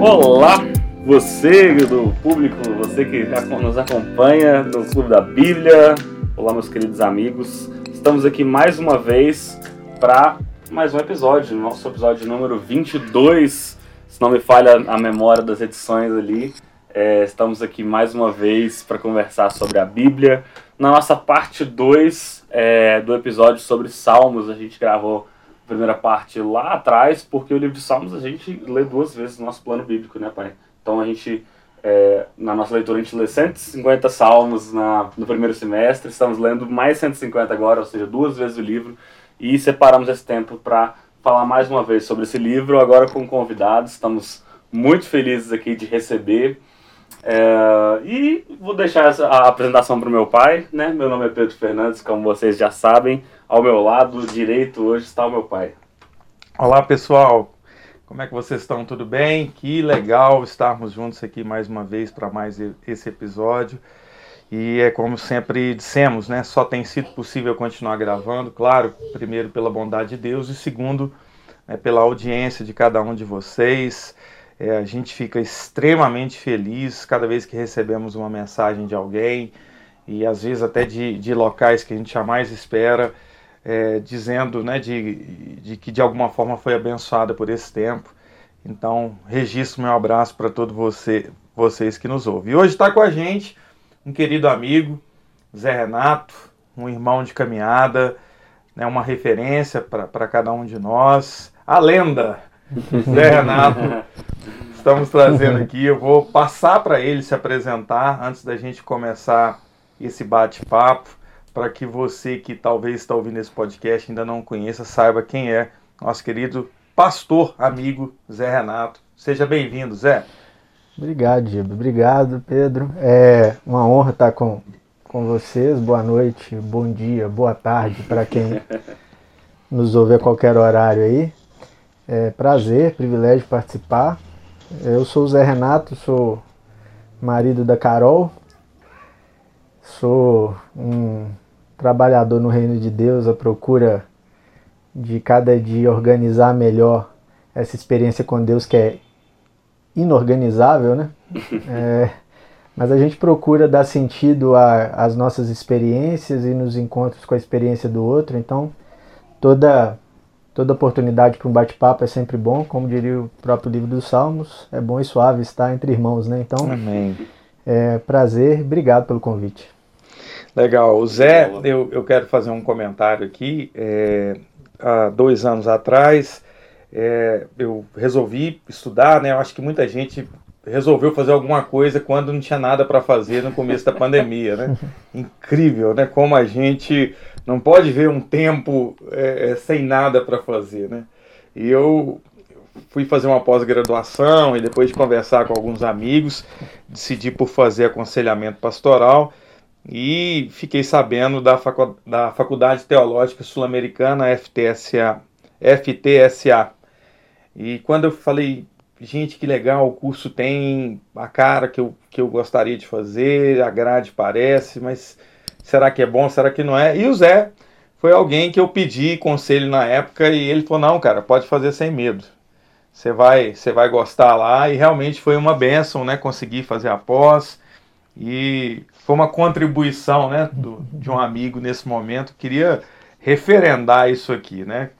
Olá, você do público, você que já nos acompanha no Clube da Bíblia. Olá, meus queridos amigos. Estamos aqui mais uma vez para mais um episódio, nosso episódio número 22. Se não me falha a memória das edições ali, é, estamos aqui mais uma vez para conversar sobre a Bíblia. Na nossa parte 2 é, do episódio sobre Salmos, a gente gravou primeira parte lá atrás, porque o livro de Salmos a gente lê duas vezes no nosso plano bíblico, né, pai? Então a gente, é, na nossa leitura, a gente lê 150 salmos na, no primeiro semestre, estamos lendo mais 150 agora, ou seja, duas vezes o livro, e separamos esse tempo para falar mais uma vez sobre esse livro, agora com convidados, estamos muito felizes aqui de receber. É, e vou deixar a apresentação para o meu pai, né? Meu nome é Pedro Fernandes, como vocês já sabem. Ao meu lado direito hoje está o meu pai. Olá pessoal, como é que vocês estão? Tudo bem? Que legal estarmos juntos aqui mais uma vez para mais esse episódio. E é como sempre dissemos, né? Só tem sido possível continuar gravando, claro, primeiro pela bondade de Deus e segundo né, pela audiência de cada um de vocês. É, a gente fica extremamente feliz cada vez que recebemos uma mensagem de alguém e às vezes até de, de locais que a gente jamais espera é, dizendo né, de, de que de alguma forma foi abençoada por esse tempo. Então, registro meu abraço para todos você, vocês que nos ouvem. E hoje está com a gente um querido amigo, Zé Renato, um irmão de caminhada, né, uma referência para cada um de nós, a lenda Zé Renato. Estamos trazendo aqui, eu vou passar para ele se apresentar antes da gente começar esse bate-papo para que você que talvez está ouvindo esse podcast ainda não conheça, saiba quem é nosso querido pastor amigo Zé Renato. Seja bem-vindo, Zé. Obrigado, Giba. Obrigado, Pedro. É uma honra estar com, com vocês. Boa noite, bom dia, boa tarde para quem nos ouve a qualquer horário aí. É prazer, privilégio participar. Eu sou o Zé Renato, sou marido da Carol, sou um trabalhador no reino de Deus à procura de cada dia organizar melhor essa experiência com Deus que é inorganizável, né? É, mas a gente procura dar sentido às nossas experiências e nos encontros com a experiência do outro. Então, toda toda oportunidade para um bate-papo é sempre bom, como diria o próprio livro dos Salmos, é bom e suave estar entre irmãos, né? Então, Amém. É, prazer, obrigado pelo convite. Legal. O Zé, eu, eu quero fazer um comentário aqui. É, há dois anos atrás, é, eu resolvi estudar, né? Eu acho que muita gente resolveu fazer alguma coisa quando não tinha nada para fazer no começo da pandemia, né? Incrível, né? Como a gente não pode ver um tempo é, é sem nada para fazer, né? E eu fui fazer uma pós-graduação e depois de conversar com alguns amigos, decidi por fazer aconselhamento pastoral e fiquei sabendo da, facu da Faculdade Teológica Sul-Americana, FTSA, FTSA. E quando eu falei, gente, que legal, o curso tem a cara que eu, que eu gostaria de fazer, a grade parece, mas será que é bom, será que não é? E o Zé foi alguém que eu pedi conselho na época e ele falou, não, cara, pode fazer sem medo. Você vai, você vai gostar lá e realmente foi uma benção, né? Conseguir fazer a pós e foi uma contribuição né, do, de um amigo nesse momento. Queria referendar isso aqui, né?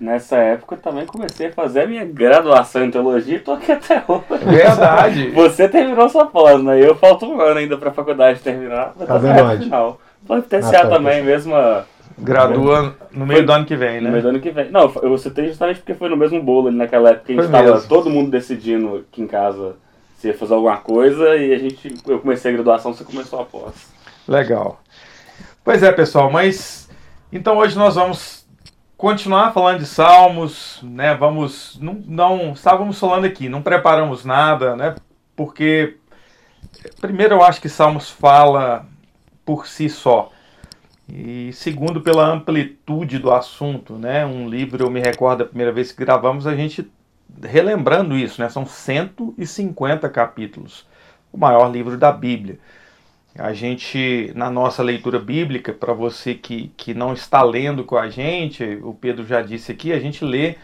Nessa época eu também comecei a fazer a minha graduação em teologia e tô aqui até hoje. Verdade. Você terminou sua pós, né? Eu falto um ano ainda para a faculdade terminar. Fazendo onde? Final. TCA ah, também, mesma. Gradua no meio foi, do ano que vem, né? No meio do ano que vem. Não, eu citei justamente porque foi no mesmo bolo ali naquela época que a gente estava todo mundo decidindo aqui em casa se ia fazer alguma coisa e a gente, eu comecei a graduação, você começou a pós. Legal. Pois é, pessoal, mas então hoje nós vamos continuar falando de salmos, né? Vamos não, não estávamos falando aqui, não preparamos nada, né? Porque primeiro eu acho que salmos fala por si só. E segundo pela amplitude do assunto, né? Um livro, eu me recordo a primeira vez que gravamos, a gente relembrando isso, né, são 150 capítulos, o maior livro da Bíblia. A gente, na nossa leitura bíblica, para você que, que não está lendo com a gente, o Pedro já disse aqui, a gente lê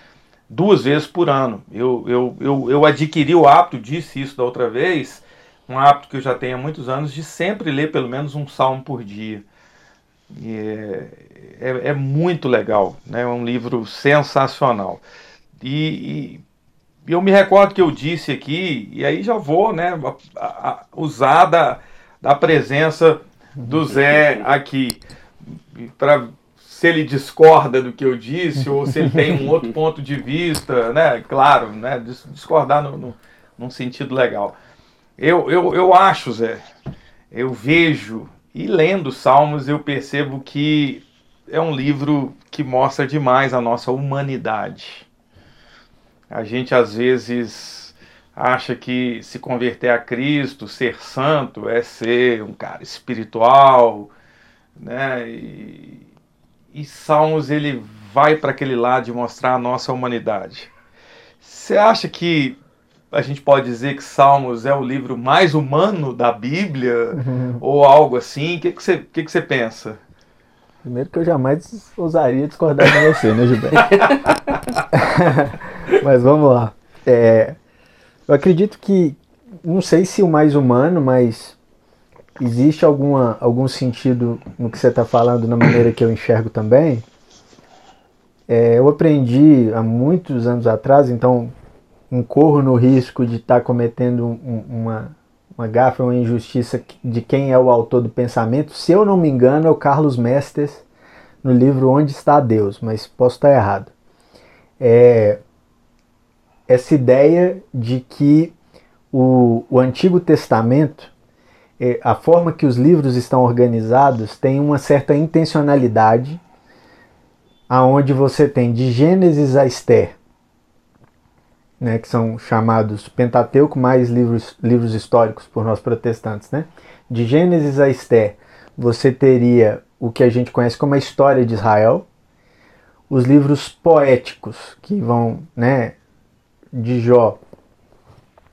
duas vezes por ano. Eu, eu, eu, eu adquiri o hábito, disse isso da outra vez, um hábito que eu já tenho há muitos anos, de sempre ler pelo menos um salmo por dia. É, é, é, muito legal, né? é um livro sensacional. E, e, eu me recordo que eu disse aqui, e aí já vou né, a, a, usar da, da presença do Zé aqui, para se ele discorda do que eu disse, ou se ele tem um outro ponto de vista, né? Claro, né? discordar no, no, num sentido legal. Eu, eu, eu acho, Zé, eu vejo, e lendo Salmos, eu percebo que é um livro que mostra demais a nossa humanidade. A gente às vezes acha que se converter a Cristo, ser santo, é ser um cara espiritual, né? E, e Salmos ele vai para aquele lado de mostrar a nossa humanidade. Você acha que a gente pode dizer que Salmos é o livro mais humano da Bíblia uhum. ou algo assim? O que, que, você, que, que você pensa? Primeiro que eu jamais ousaria discordar de você, né, Gilberto? mas vamos lá. É, eu acredito que, não sei se o mais humano, mas existe alguma, algum sentido no que você está falando, na maneira que eu enxergo também. É, eu aprendi há muitos anos atrás, então incorro no risco de estar tá cometendo um, uma, uma gafa, uma injustiça de quem é o autor do pensamento. Se eu não me engano, é o Carlos Mestres, no livro Onde Está Deus, mas posso estar errado. É, essa ideia de que o, o Antigo Testamento é, a forma que os livros estão organizados tem uma certa intencionalidade, aonde você tem de Gênesis a Esther, né, que são chamados Pentateuco mais livros, livros históricos por nós protestantes, né? De Gênesis a Esther, você teria o que a gente conhece como a história de Israel, os livros poéticos que vão, né, de Jó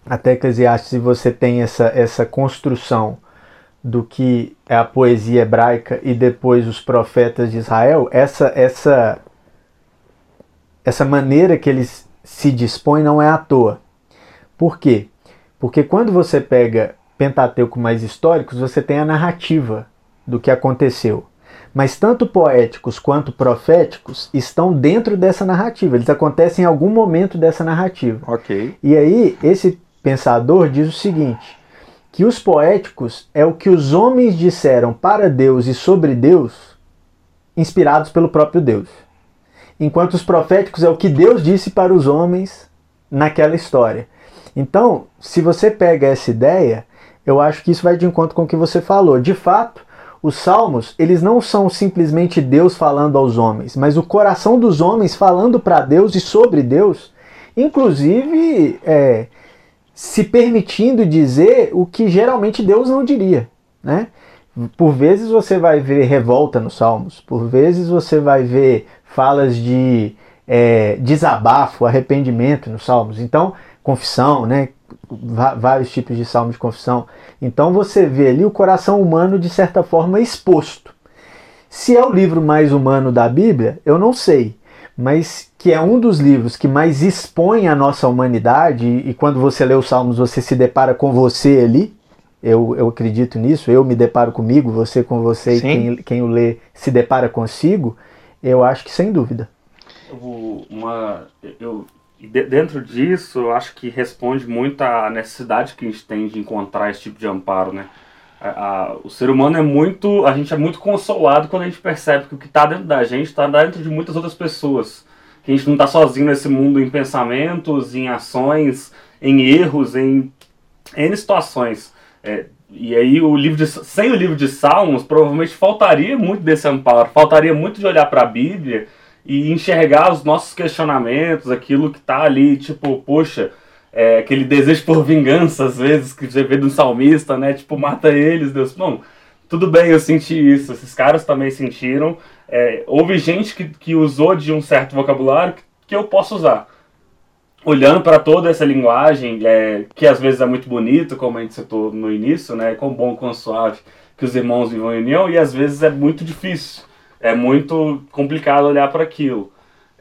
até Eclesiastes você tem essa, essa construção do que é a poesia hebraica e depois os profetas de Israel, essa essa essa maneira que eles se dispõem não é à toa. Por quê? Porque quando você pega Pentateuco mais históricos, você tem a narrativa do que aconteceu. Mas tanto poéticos quanto proféticos estão dentro dessa narrativa. Eles acontecem em algum momento dessa narrativa. Ok. E aí, esse pensador diz o seguinte: que os poéticos é o que os homens disseram para Deus e sobre Deus, inspirados pelo próprio Deus. Enquanto os proféticos é o que Deus disse para os homens naquela história. Então, se você pega essa ideia, eu acho que isso vai de encontro com o que você falou. De fato, os salmos, eles não são simplesmente Deus falando aos homens, mas o coração dos homens falando para Deus e sobre Deus, inclusive é, se permitindo dizer o que geralmente Deus não diria, né? Por vezes você vai ver revolta nos Salmos, por vezes você vai ver falas de é, desabafo, arrependimento nos Salmos. Então, confissão, né? Vários tipos de salmos de confissão. Então você vê ali o coração humano de certa forma exposto. Se é o livro mais humano da Bíblia, eu não sei mas que é um dos livros que mais expõe a nossa humanidade, e quando você lê os Salmos você se depara com você ali, eu, eu acredito nisso, eu me deparo comigo, você com você, e quem, quem o lê se depara consigo, eu acho que sem dúvida. Uma, eu, dentro disso, eu acho que responde muito à necessidade que a gente tem de encontrar esse tipo de amparo, né? A, a, o ser humano é muito. A gente é muito consolado quando a gente percebe que o que está dentro da gente está dentro de muitas outras pessoas. Que a gente não está sozinho nesse mundo em pensamentos, em ações, em erros, em N situações. É, e aí o livro de, sem o livro de Salmos, provavelmente faltaria muito desse amparo, faltaria muito de olhar para a Bíblia e enxergar os nossos questionamentos, aquilo que está ali, tipo, poxa, é, aquele desejo por vingança, às vezes, que você vê do salmista, né? Tipo, mata eles, Deus. Não, tudo bem, eu senti isso, esses caras também sentiram. É, houve gente que, que usou de um certo vocabulário que, que eu posso usar. Olhando para toda essa linguagem, é, que às vezes é muito bonito, como a gente citou no início, né? Com bom, com suave, que os irmãos vivam em união, e às vezes é muito difícil, é muito complicado olhar para aquilo.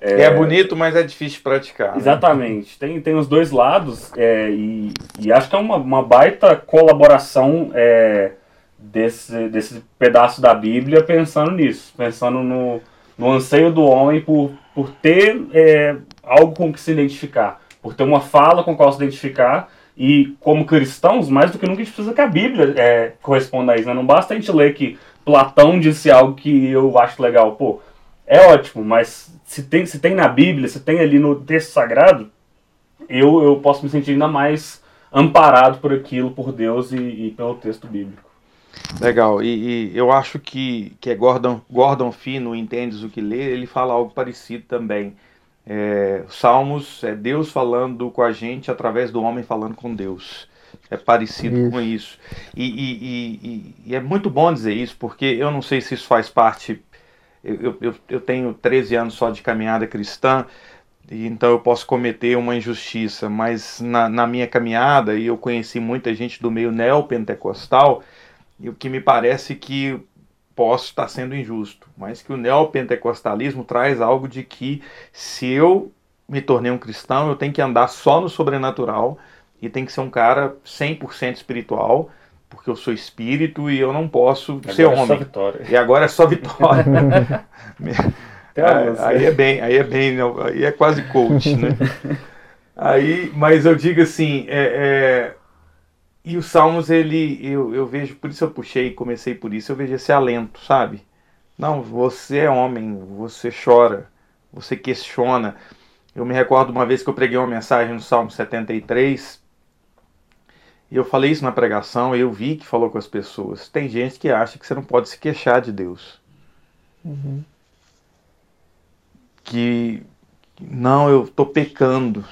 É, é bonito, mas é difícil praticar. Né? Exatamente. Tem, tem os dois lados é, e, e, acho que é uma, uma baita colaboração é, desse, desse pedaço da Bíblia pensando nisso, pensando no, no anseio do homem por, por ter é, algo com que se identificar, por ter uma fala com qual se identificar. E como cristãos, mais do que nunca a gente precisa que a Bíblia é, corresponda a isso. Né? Não basta a gente ler que Platão disse algo que eu acho legal. Pô, é ótimo, mas se tem, se tem na Bíblia, se tem ali no texto sagrado, eu, eu posso me sentir ainda mais amparado por aquilo, por Deus e, e pelo texto bíblico. Legal, e, e, eu acho que, que é Gordon, Gordon Fino, Entendes o que lê, ele fala algo parecido também. É, Salmos é Deus falando com a gente através do homem falando com Deus. É parecido isso. com isso. E, e, e, é muito bom dizer isso, porque eu não sei se isso faz parte eu, eu, eu tenho 13 anos só de caminhada cristã, e então eu posso cometer uma injustiça, mas na, na minha caminhada, e eu conheci muita gente do meio neopentecostal, e o que me parece que posso estar sendo injusto, mas que o neopentecostalismo traz algo de que se eu me tornei um cristão, eu tenho que andar só no sobrenatural e tem que ser um cara 100% espiritual porque eu sou espírito e eu não posso agora ser homem. É só vitória. E agora é só vitória. aí, é bem, aí é bem, aí é quase coach, né? aí, mas eu digo assim, é, é, e os salmos ele, eu, eu vejo, por isso eu puxei, comecei por isso, eu vejo esse alento, sabe? Não, você é homem, você chora, você questiona. Eu me recordo uma vez que eu preguei uma mensagem no Salmo 73 e eu falei isso na pregação e eu vi que falou com as pessoas. Tem gente que acha que você não pode se queixar de Deus. Uhum. Que não, eu estou pecando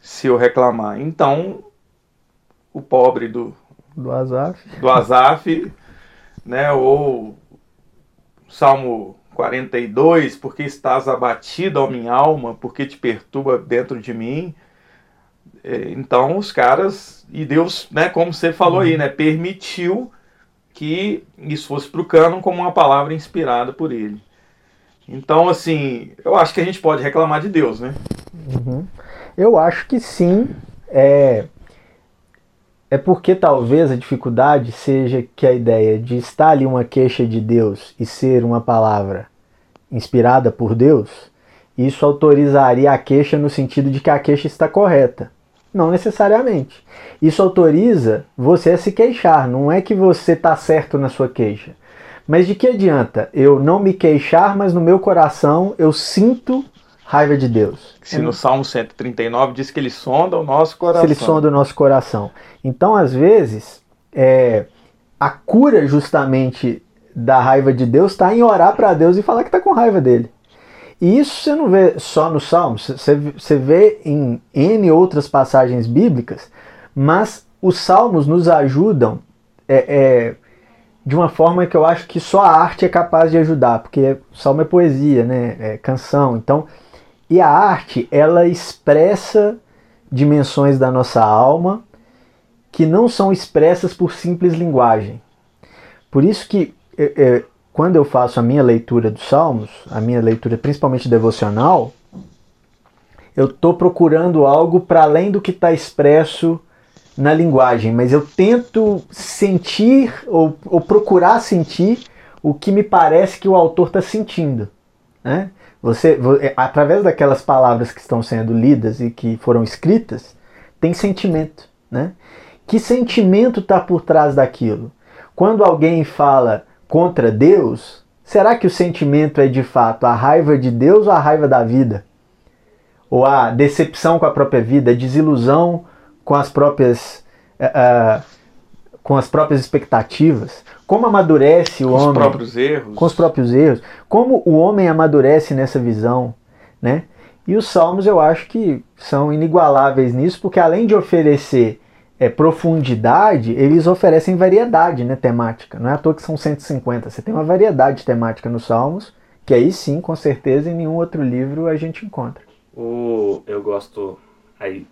se eu reclamar. Então, o pobre do do Azaf, do Azaf, né, ou Salmo 42, porque estás abatido, ó minha alma, porque te perturba dentro de mim. É, então os caras, e Deus, né, como você falou aí, né, permitiu que isso fosse para o cânon como uma palavra inspirada por ele. Então, assim, eu acho que a gente pode reclamar de Deus, né? Uhum. Eu acho que sim. É, é porque talvez a dificuldade seja que a ideia de estar ali uma queixa de Deus e ser uma palavra inspirada por Deus, isso autorizaria a queixa no sentido de que a queixa está correta. Não necessariamente. Isso autoriza você a se queixar, não é que você está certo na sua queixa. Mas de que adianta eu não me queixar, mas no meu coração eu sinto raiva de Deus? Se no Salmo 139 diz que ele sonda o nosso coração. Se ele sonda o nosso coração. Então, às vezes, é, a cura justamente da raiva de Deus está em orar para Deus e falar que está com raiva dele. E isso você não vê só no Salmo, você, você vê em N outras passagens bíblicas, mas os Salmos nos ajudam é, é, de uma forma que eu acho que só a arte é capaz de ajudar, porque o Salmo é poesia, né? é canção. Então, e a arte, ela expressa dimensões da nossa alma que não são expressas por simples linguagem. Por isso que é, é quando eu faço a minha leitura dos Salmos, a minha leitura principalmente devocional, eu estou procurando algo para além do que está expresso na linguagem, mas eu tento sentir ou, ou, procurar sentir o que me parece que o autor está sentindo. Né? Você, é, através daquelas palavras que estão sendo lidas e que foram escritas, tem sentimento. Né? Que sentimento está por trás daquilo? Quando alguém fala contra Deus, será que o sentimento é de fato a raiva de Deus ou a raiva da vida? Ou a decepção com a própria vida, a desilusão com as próprias uh, com as próprias expectativas? Como amadurece o com homem? Com os próprios erros. Com os próprios erros. Como o homem amadurece nessa visão, né? E os salmos eu acho que são inigualáveis nisso, porque além de oferecer é, profundidade, eles oferecem variedade né, temática. Não é à toa que são 150. Você tem uma variedade temática nos Salmos, que aí sim, com certeza, em nenhum outro livro a gente encontra. O, eu gosto. Aí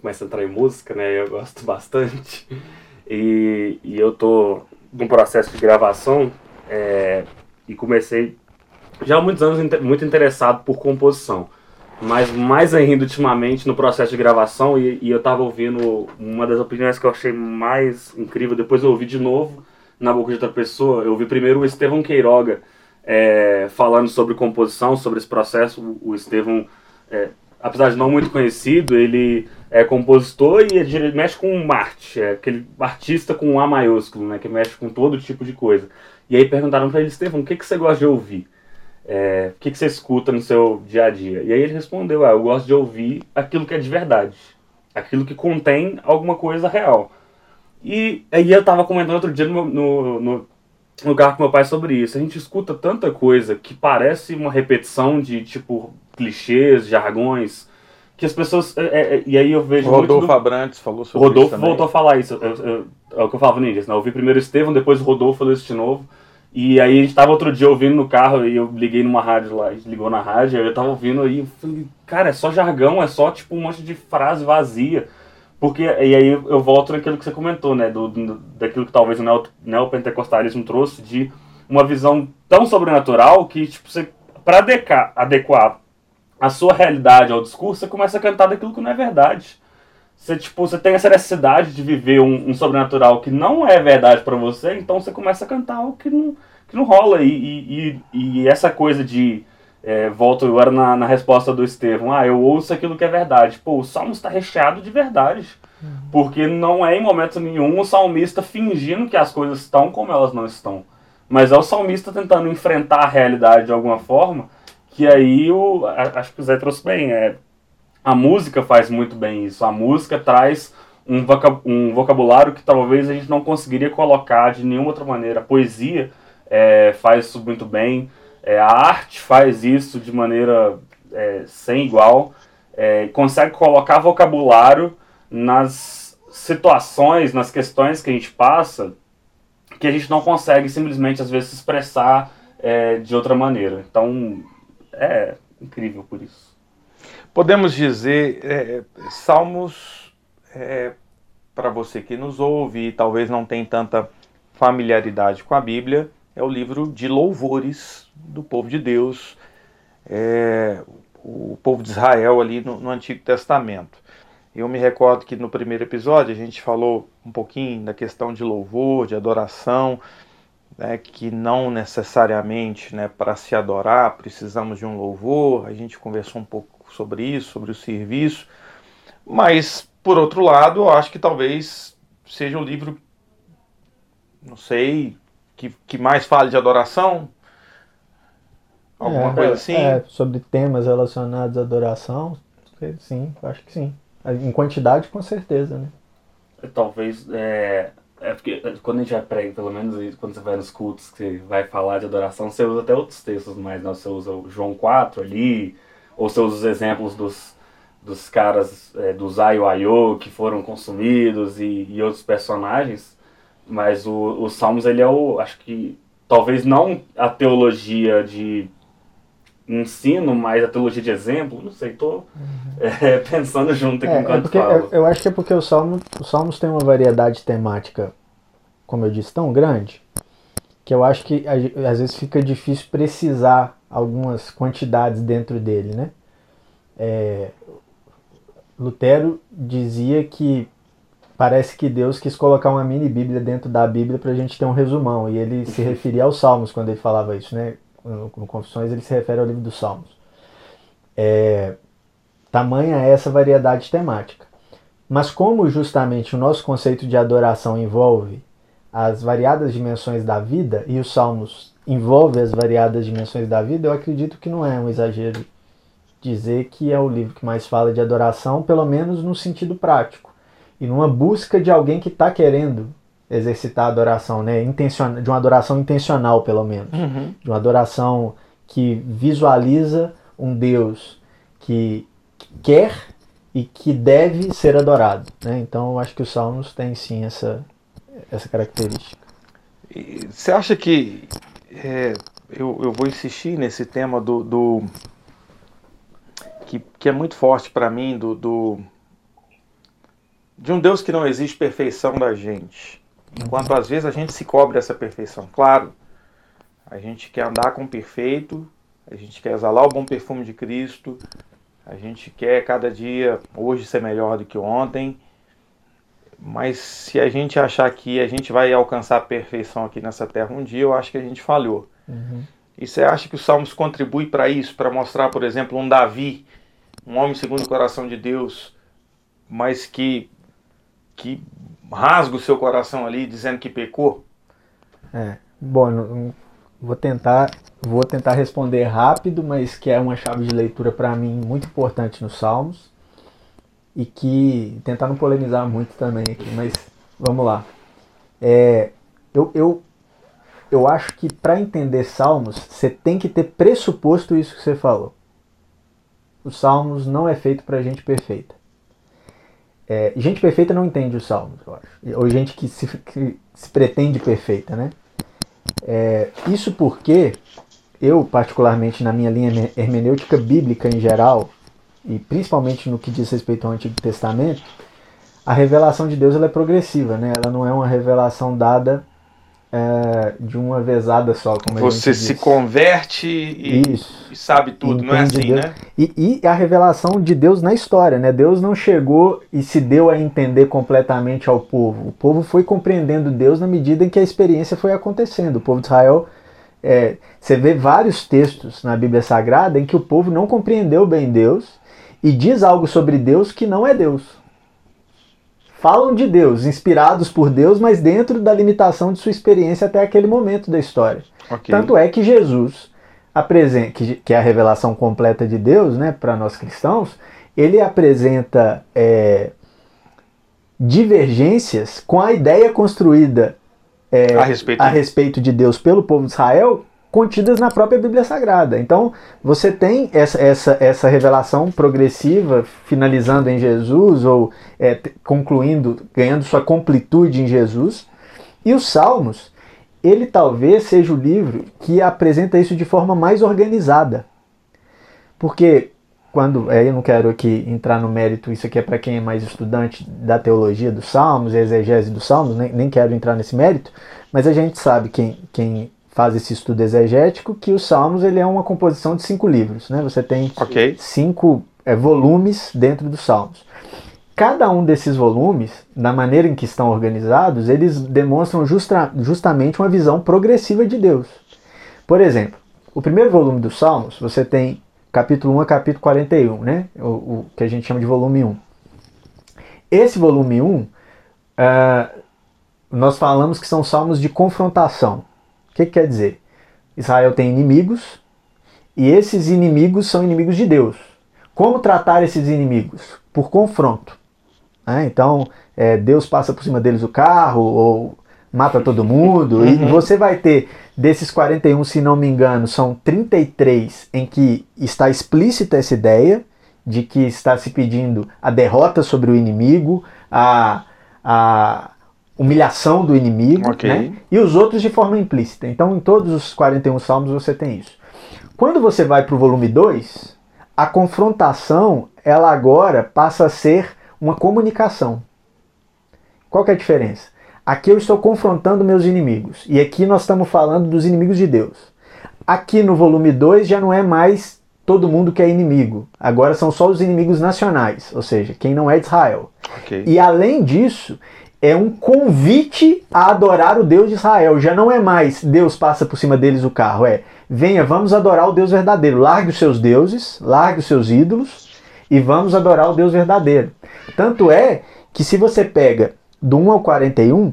começa a entrar em música, né? Eu gosto bastante. E, e eu tô num processo de gravação é, e comecei já há muitos anos muito interessado por composição, mas mais ainda ultimamente no processo de gravação e, e eu estava ouvindo uma das opiniões que eu achei mais incrível, depois eu ouvi de novo na boca de outra pessoa, eu ouvi primeiro o Estevão Queiroga é, falando sobre composição, sobre esse processo, o Estevão, é, apesar de não muito conhecido, ele é compositor e ele mexe com arte, é aquele artista com um A maiúsculo, né, que mexe com todo tipo de coisa. E aí perguntaram para ele, Estevão, o que, que você gosta de ouvir? É, o que, que você escuta no seu dia a dia? E aí ele respondeu, ah, eu gosto de ouvir aquilo que é de verdade, aquilo que contém alguma coisa real. E aí eu tava comentando outro dia no, no, no, carro com meu pai sobre isso. A gente escuta tanta coisa que parece uma repetição de, tipo, clichês, jargões, que as pessoas. É, é, é e aí eu vejo. Rodolfo do... Abrantes falou sobre Rodolfo isso. Rodolfo voltou a falar isso. Eu, eu, é o que eu falava no início. Né? Eu ouvi primeiro o Estevão, depois o Rodolfo falou isso de novo. E aí a gente tava outro dia ouvindo no carro e eu liguei numa rádio lá, ligou na rádio, eu tava ouvindo aí, falei, cara, é só jargão, é só tipo um monte de frase vazia. Porque, e aí eu volto naquilo que você comentou, né, do, do daquilo que talvez o neo, neopentecostalismo trouxe, de uma visão tão sobrenatural que, tipo, você, pra adequar, adequar a sua realidade ao discurso, você começa a cantar daquilo que não é verdade. Você, tipo, você tem essa necessidade de viver um, um sobrenatural que não é verdade para você, então você começa a cantar algo que não, que não rola. E, e, e, e essa coisa de. É, volto agora na, na resposta do Estevão. Ah, eu ouço aquilo que é verdade. Pô, o salmo está recheado de verdade. Uhum. Porque não é em momento nenhum o salmista fingindo que as coisas estão como elas não estão. Mas é o salmista tentando enfrentar a realidade de alguma forma que aí o, acho que o Zé trouxe bem. É, a música faz muito bem isso. A música traz um, um vocabulário que talvez a gente não conseguiria colocar de nenhuma outra maneira. A poesia é, faz isso muito bem. É, a arte faz isso de maneira é, sem igual. É, consegue colocar vocabulário nas situações, nas questões que a gente passa, que a gente não consegue simplesmente às vezes expressar é, de outra maneira. Então, é incrível por isso. Podemos dizer, é, Salmos, é, para você que nos ouve e talvez não tem tanta familiaridade com a Bíblia, é o livro de louvores do povo de Deus, é, o povo de Israel ali no, no Antigo Testamento. Eu me recordo que no primeiro episódio a gente falou um pouquinho da questão de louvor, de adoração, né, que não necessariamente né, para se adorar precisamos de um louvor, a gente conversou um pouco sobre isso, sobre o serviço, mas por outro lado, eu acho que talvez seja o livro, não sei, que, que mais fale de adoração, alguma é, coisa assim. É, sobre temas relacionados à adoração, sim, acho que sim. Em quantidade, com certeza, né? Talvez é, é porque é, quando a gente vai pregar, pelo menos quando você vai nos cultos, que você vai falar de adoração, você usa até outros textos mais, né? Você usa o João 4 ali, ou os exemplos dos, dos caras é, do Zayo Ayo que foram consumidos e, e outros personagens. Mas o, o Salmos, ele é o, acho que, talvez não a teologia de ensino, mas a teologia de exemplo, não sei, tô uhum. é, pensando junto aqui é, enquanto é porque, falo. Eu, eu, acho que é porque o Salmo, os Salmos tem uma variedade temática, como eu disse, tão grande, que eu acho que às vezes fica difícil precisar algumas quantidades dentro dele, né? É, Lutero dizia que parece que Deus quis colocar uma mini Bíblia dentro da Bíblia para a gente ter um resumão, e ele se referia aos Salmos quando ele falava isso, né? no, Confissões, ele se refere ao livro dos Salmos. É, tamanha é essa variedade temática. Mas como justamente o nosso conceito de adoração envolve as variadas dimensões da vida e os Salmos envolve as variadas dimensões da vida, eu acredito que não é um exagero dizer que é o livro que mais fala de adoração, pelo menos no sentido prático, e numa busca de alguém que está querendo exercitar a adoração, né? Intencion... De uma adoração intencional, pelo menos. Uhum. De uma adoração que visualiza um Deus que quer e que deve ser adorado. Né? Então, eu acho que os Salmos têm sim essa, essa característica. E você acha que. É, eu, eu vou insistir nesse tema do. do que, que é muito forte para mim, do, do, de um Deus que não exige perfeição da gente. Enquanto às vezes a gente se cobre essa perfeição. Claro, a gente quer andar com o perfeito a gente quer exalar o bom perfume de Cristo, a gente quer cada dia, hoje, ser melhor do que ontem. Mas se a gente achar que a gente vai alcançar a perfeição aqui nessa terra um dia, eu acho que a gente falhou. Uhum. E você acha que os Salmos contribuem para isso, para mostrar, por exemplo, um Davi, um homem segundo o coração de Deus, mas que, que rasga o seu coração ali dizendo que pecou? É, bom, vou tentar, vou tentar responder rápido, mas que é uma chave de leitura para mim muito importante nos Salmos e que tentar não polemizar muito também aqui, mas vamos lá. É, eu, eu eu acho que para entender Salmos, você tem que ter pressuposto isso que você falou. Os Salmos não é feito para gente perfeita. É, gente perfeita não entende os Salmos, eu acho. Ou gente que se, que se pretende perfeita, né? É, isso porque eu, particularmente na minha linha hermenêutica bíblica em geral, e principalmente no que diz respeito ao Antigo Testamento, a revelação de Deus ela é progressiva, né? Ela não é uma revelação dada é, de uma vezada só. Como Você se converte e, e sabe tudo, não é assim, Deus. né? E, e, a revelação de Deus na história, né? Deus não chegou e se deu a entender completamente ao povo. O povo foi compreendendo Deus na medida em que a experiência foi acontecendo. O povo de Israel, é, você vê vários textos na Bíblia Sagrada em que o povo não compreendeu bem Deus e diz algo sobre Deus que não é Deus falam de Deus, inspirados por Deus, mas dentro da limitação de sua experiência até aquele momento da história. Okay. Tanto é que Jesus que, é a revelação completa de Deus, né, para nós cristãos, ele apresenta é, divergências com a ideia construída é, a, respeito. a respeito de Deus pelo povo de Israel contidas na própria Bíblia Sagrada. Então, você tem essa, essa, essa revelação progressiva, finalizando em Jesus, ou é, concluindo, ganhando sua completude em Jesus. E os Salmos, ele talvez seja o livro que apresenta isso de forma mais organizada. Porque quando é, eu não quero aqui entrar no mérito, isso aqui é para quem é mais estudante da teologia dos Salmos, exegese dos Salmos, nem, nem quero entrar nesse mérito, mas a gente sabe quem, quem faz esse estudo exegético que os Salmos ele é uma composição de cinco livros, né? Você tem okay. cinco é, volumes dentro dos Salmos. Cada um desses volumes, da maneira em que estão organizados, eles demonstram justa, justamente uma visão progressiva de Deus. Por exemplo, o primeiro volume dos Salmos, você tem capítulo 1 a capítulo 41, né? O, o que a gente chama de volume 1. Esse volume 1, uh, ah, nós falamos que são salmos de confrontação. O que, que quer dizer? Israel tem inimigos e esses inimigos são inimigos de Deus. Como tratar esses inimigos? Por confronto. Né? Então, é, Deus passa por cima deles o carro ou mata todo mundo. Uhum. E você vai ter, desses 41, se não me engano, são 33 em que está explícita essa ideia de que está se pedindo a derrota sobre o inimigo, a, a, humilhação do inimigo, okay. né? e os outros de forma implícita. Então, em todos os 41 salmos você tem isso. Quando você vai para o volume 2, a confrontação, ela agora passa a ser uma comunicação. Qual que é a diferença? Aqui eu estou confrontando meus inimigos, e aqui nós estamos falando dos inimigos de Deus. Aqui no volume 2 já não é mais todo mundo que é inimigo. Agora são só os inimigos nacionais, ou seja, quem não é de Israel. Okay. E além disso, é um convite a adorar o Deus de Israel. Já não é mais Deus passa por cima deles o carro, é venha, vamos adorar o Deus verdadeiro. Largue os seus deuses, largue os seus ídolos e vamos adorar o Deus verdadeiro. Tanto é que se você pega do 1 ao 41,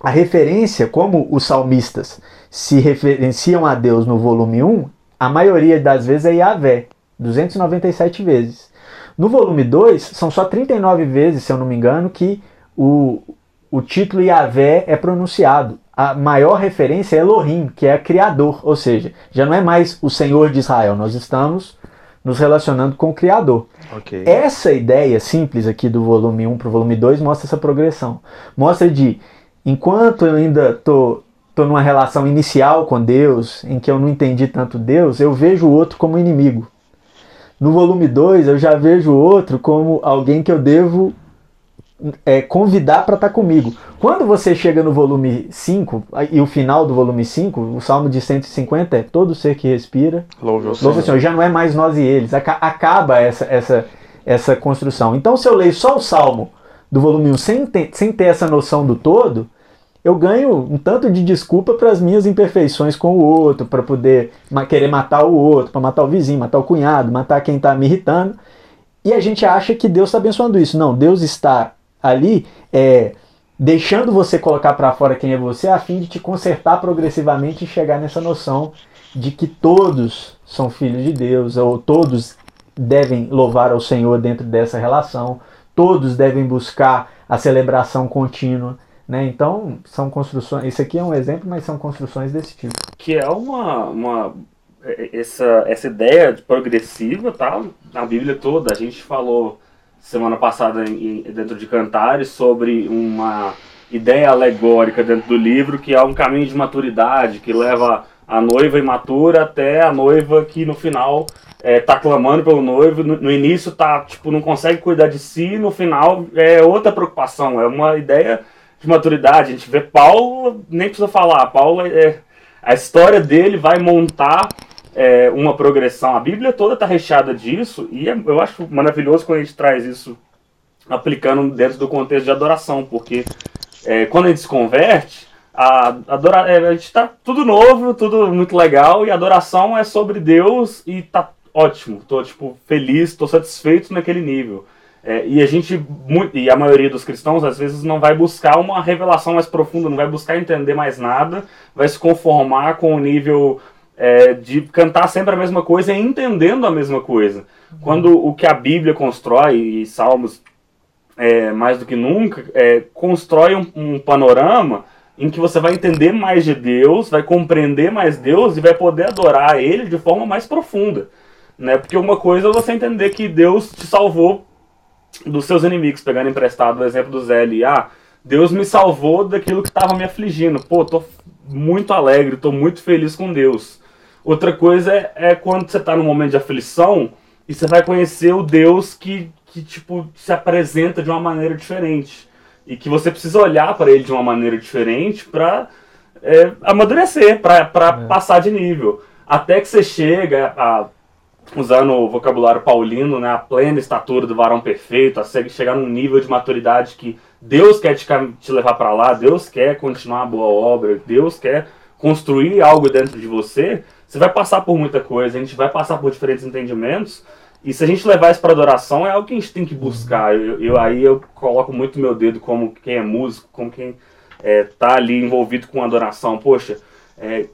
a referência, como os salmistas se referenciam a Deus no volume 1, a maioria das vezes é Yahvé, 297 vezes. No volume 2, são só 39 vezes, se eu não me engano, que o, o título Yahvé é pronunciado. A maior referência é Elohim, que é Criador, ou seja, já não é mais o Senhor de Israel, nós estamos nos relacionando com o Criador. Okay. Essa ideia simples aqui do volume 1 para o volume 2 mostra essa progressão. Mostra de, enquanto eu ainda estou tô, tô numa relação inicial com Deus, em que eu não entendi tanto Deus, eu vejo o outro como inimigo. No volume 2, eu já vejo o outro como alguém que eu devo é, convidar para estar tá comigo. Quando você chega no volume 5, e o final do volume 5, o Salmo de 150 é todo ser que respira. Louve o Senhor. Senhor. Já não é mais nós e eles. Acaba essa, essa, essa construção. Então, se eu leio só o Salmo do volume 1 sem ter, sem ter essa noção do todo, eu ganho um tanto de desculpa para as minhas imperfeições com o outro, para poder querer matar o outro, para matar o vizinho, matar o cunhado, matar quem está me irritando. E a gente acha que Deus está abençoando isso. Não, Deus está ali é, deixando você colocar para fora quem é você, a fim de te consertar progressivamente e chegar nessa noção de que todos são filhos de Deus, ou todos devem louvar ao Senhor dentro dessa relação, todos devem buscar a celebração contínua. Né? Então, são construções. Esse aqui é um exemplo, mas são construções desse tipo. Que é uma. uma essa, essa ideia progressiva, tá? Na Bíblia toda. A gente falou semana passada em, dentro de Cantares sobre uma ideia alegórica dentro do livro que é um caminho de maturidade que leva a noiva imatura até a noiva que no final é, tá clamando pelo noivo, no, no, início tá tipo não consegue cuidar de si, no final é outra preocupação, é uma ideia de maturidade. A gente vê Paulo, nem precisa falar, Paulo é a história dele vai montar é, uma progressão. A Bíblia toda está recheada disso e é, eu acho maravilhoso quando a gente traz isso aplicando dentro do contexto de adoração, porque é, quando a gente se converte, a, adora, é, a gente está tudo novo, tudo muito legal e a adoração é sobre Deus e tá ótimo, tô tipo feliz, tô satisfeito naquele nível. É, e a gente, e a maioria dos cristãos, às vezes não vai buscar uma revelação mais profunda, não vai buscar entender mais nada, vai se conformar com o nível é, de cantar sempre a mesma coisa e entendendo a mesma coisa. Quando o que a Bíblia constrói, e Salmos é, mais do que nunca, é, constrói um, um panorama em que você vai entender mais de Deus, vai compreender mais Deus e vai poder adorar Ele de forma mais profunda. Né? Porque uma coisa é você entender que Deus te salvou dos seus inimigos, pegando emprestado o exemplo do Zé ali. Ah, Deus me salvou daquilo que estava me afligindo. Pô, tô muito alegre, tô muito feliz com Deus. Outra coisa é, é quando você está num momento de aflição e você vai conhecer o Deus que, que tipo, se apresenta de uma maneira diferente. E que você precisa olhar para ele de uma maneira diferente para é, amadurecer, para é. passar de nível. Até que você chega a usando o vocabulário paulino, né, a plena estatura do varão perfeito, a chegar num nível de maturidade que Deus quer te, te levar para lá, Deus quer continuar a boa obra, Deus quer construir algo dentro de você, você vai passar por muita coisa, a gente vai passar por diferentes entendimentos. E se a gente levar isso para adoração, é algo que a gente tem que buscar. Eu, eu, aí eu coloco muito meu dedo como quem é músico, como quem é, tá ali envolvido com adoração. Poxa, é,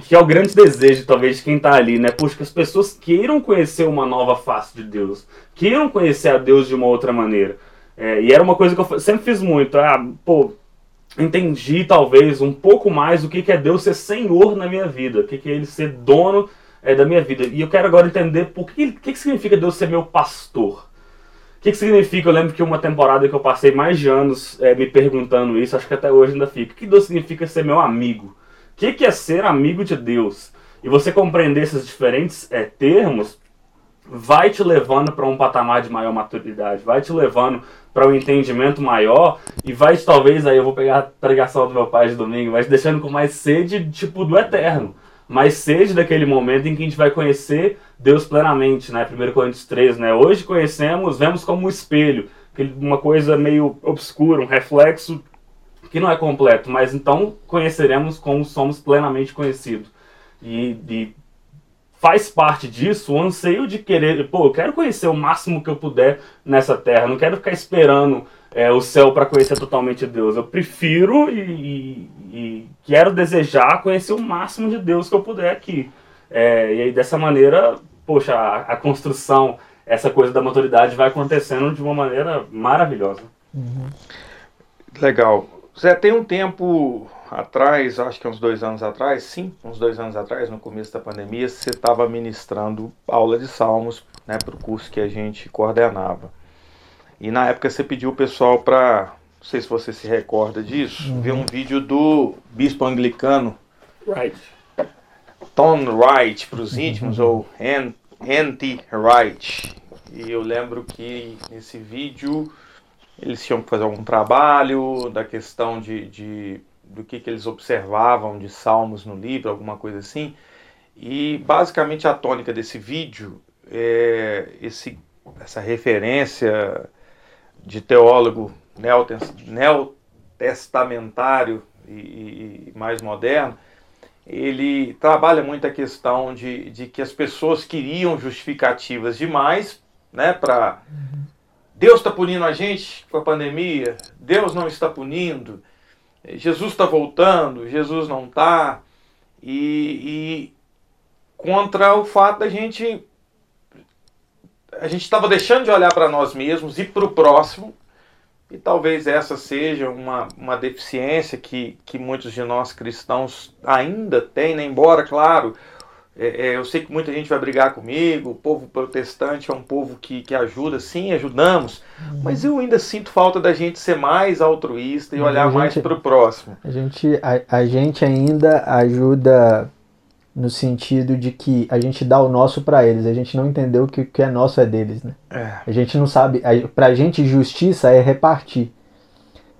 que é o grande desejo, talvez, de quem está ali, né? Poxa, que as pessoas queiram conhecer uma nova face de Deus, queiram conhecer a Deus de uma outra maneira. É, e era uma coisa que eu sempre fiz muito. Ah, pô, entendi talvez um pouco mais o que, é Deus ser Senhor na minha vida, o que, que é Ele ser dono é, da minha vida. E eu quero agora entender por que, que, que significa Deus ser meu pastor. O que, que significa? Eu lembro que uma temporada que eu passei mais de anos é, me perguntando isso, acho que até hoje ainda fica. O que Deus significa ser meu amigo? O que, que é ser amigo de Deus? E você compreender esses diferentes é, termos vai te levando para um patamar de maior maturidade, vai te levando para um entendimento maior e vai talvez aí eu vou pegar a pregação do meu pai de domingo, vai te deixando com mais sede tipo do eterno, mais sede daquele momento em que a gente vai conhecer Deus plenamente, né? 1 Coríntios 3, né? Hoje conhecemos, vemos como um espelho, uma coisa meio obscura, um reflexo que não é completo, mas então conheceremos como somos plenamente conhecidos. E, e faz parte disso o anseio de querer, pô, eu quero conhecer o máximo que eu puder nessa terra, não quero ficar esperando é, o céu para conhecer totalmente Deus. Eu prefiro e, e, e, quero desejar conhecer o máximo de Deus que eu puder aqui. É, e aí dessa maneira, poxa, a, a, construção, essa coisa da maturidade vai acontecendo de uma maneira maravilhosa. Uhum. Legal. Zé, tem um tempo atrás, acho que uns dois anos atrás, sim, uns dois anos atrás, no começo da pandemia, você estava ministrando aula de salmos né, para o curso que a gente coordenava. E na época você pediu o pessoal para, não sei se você se recorda disso, uhum. ver um vídeo do bispo anglicano. Right. Tom Wright para os íntimos, uhum. ou N.T. Wright. E eu lembro que nesse vídeo eles tinham que fazer algum trabalho, da questão de, de do que, que eles observavam de salmos no livro, alguma coisa assim. E basicamente a tônica desse vídeo é esse, essa referência de teólogo neotestamentário e, e mais moderno, ele trabalha muito a questão de, de que as pessoas queriam justificativas demais, né, para Deus está punindo a gente com a pandemia, Deus não está punindo, Jesus está voltando, Jesus não está, e, e contra o fato da gente a gente estava deixando de olhar para nós mesmos e para o próximo e talvez essa seja uma, uma deficiência que, que muitos de nós cristãos ainda têm, né? embora, claro, é, é, eu sei que muita gente vai brigar comigo, o povo protestante é um povo que, que ajuda, sim, ajudamos, uhum. mas eu ainda sinto falta da gente ser mais altruísta e olhar gente, mais para o próximo. A gente, a, a gente ainda ajuda no sentido de que a gente dá o nosso para eles, a gente não entendeu que o que é nosso é deles, né? É. A gente não sabe, para a gente justiça é repartir.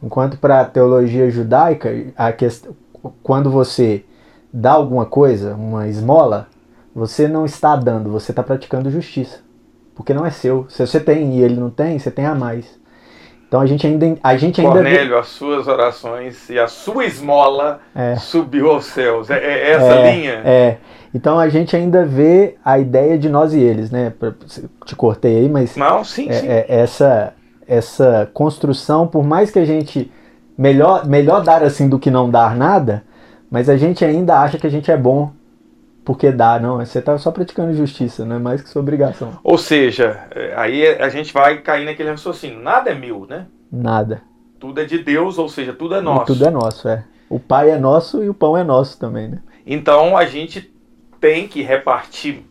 Enquanto para a teologia judaica, a questão, quando você dá alguma coisa, uma esmola, você não está dando, você está praticando justiça. Porque não é seu. Se você tem e ele não tem, você tem a mais. Então a gente ainda. A gente ainda Cornélio, vê... as suas orações e a sua esmola é. subiu aos céus. É, é essa é, linha? É. Então a gente ainda vê a ideia de nós e eles, né? Te cortei aí, mas. Não, sim, é, sim. É, essa, essa construção, por mais que a gente. Melhor, melhor dar assim do que não dar nada, mas a gente ainda acha que a gente é bom porque dá, não. Você está só praticando justiça, não é mais que sua obrigação. Ou seja, é, aí a gente vai cair naquele raciocínio. Nada é meu, né? Nada. Tudo é de Deus, ou seja, tudo é nosso. E tudo é nosso, é. O pai é nosso e o pão é nosso também, né? Então a gente tem que repartir.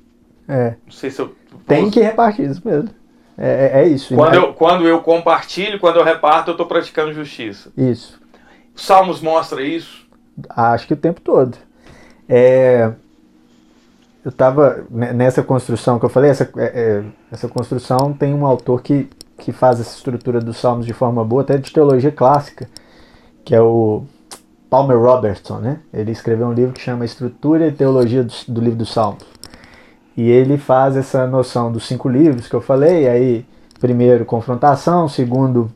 É. Não sei se eu. Tem que repartir, isso mesmo. É, é, é isso. Quando, eu, quando eu compartilho, quando eu reparto, eu estou praticando justiça. Isso. Salmos mostra isso? Acho que o tempo todo. É, eu estava nessa construção que eu falei, essa, é, é, essa construção tem um autor que, que faz essa estrutura dos salmos de forma boa, até de teologia clássica, que é o Palmer Robertson, né? Ele escreveu um livro que chama Estrutura e Teologia do, do Livro dos Salmos. E ele faz essa noção dos cinco livros que eu falei, aí primeiro confrontação, segundo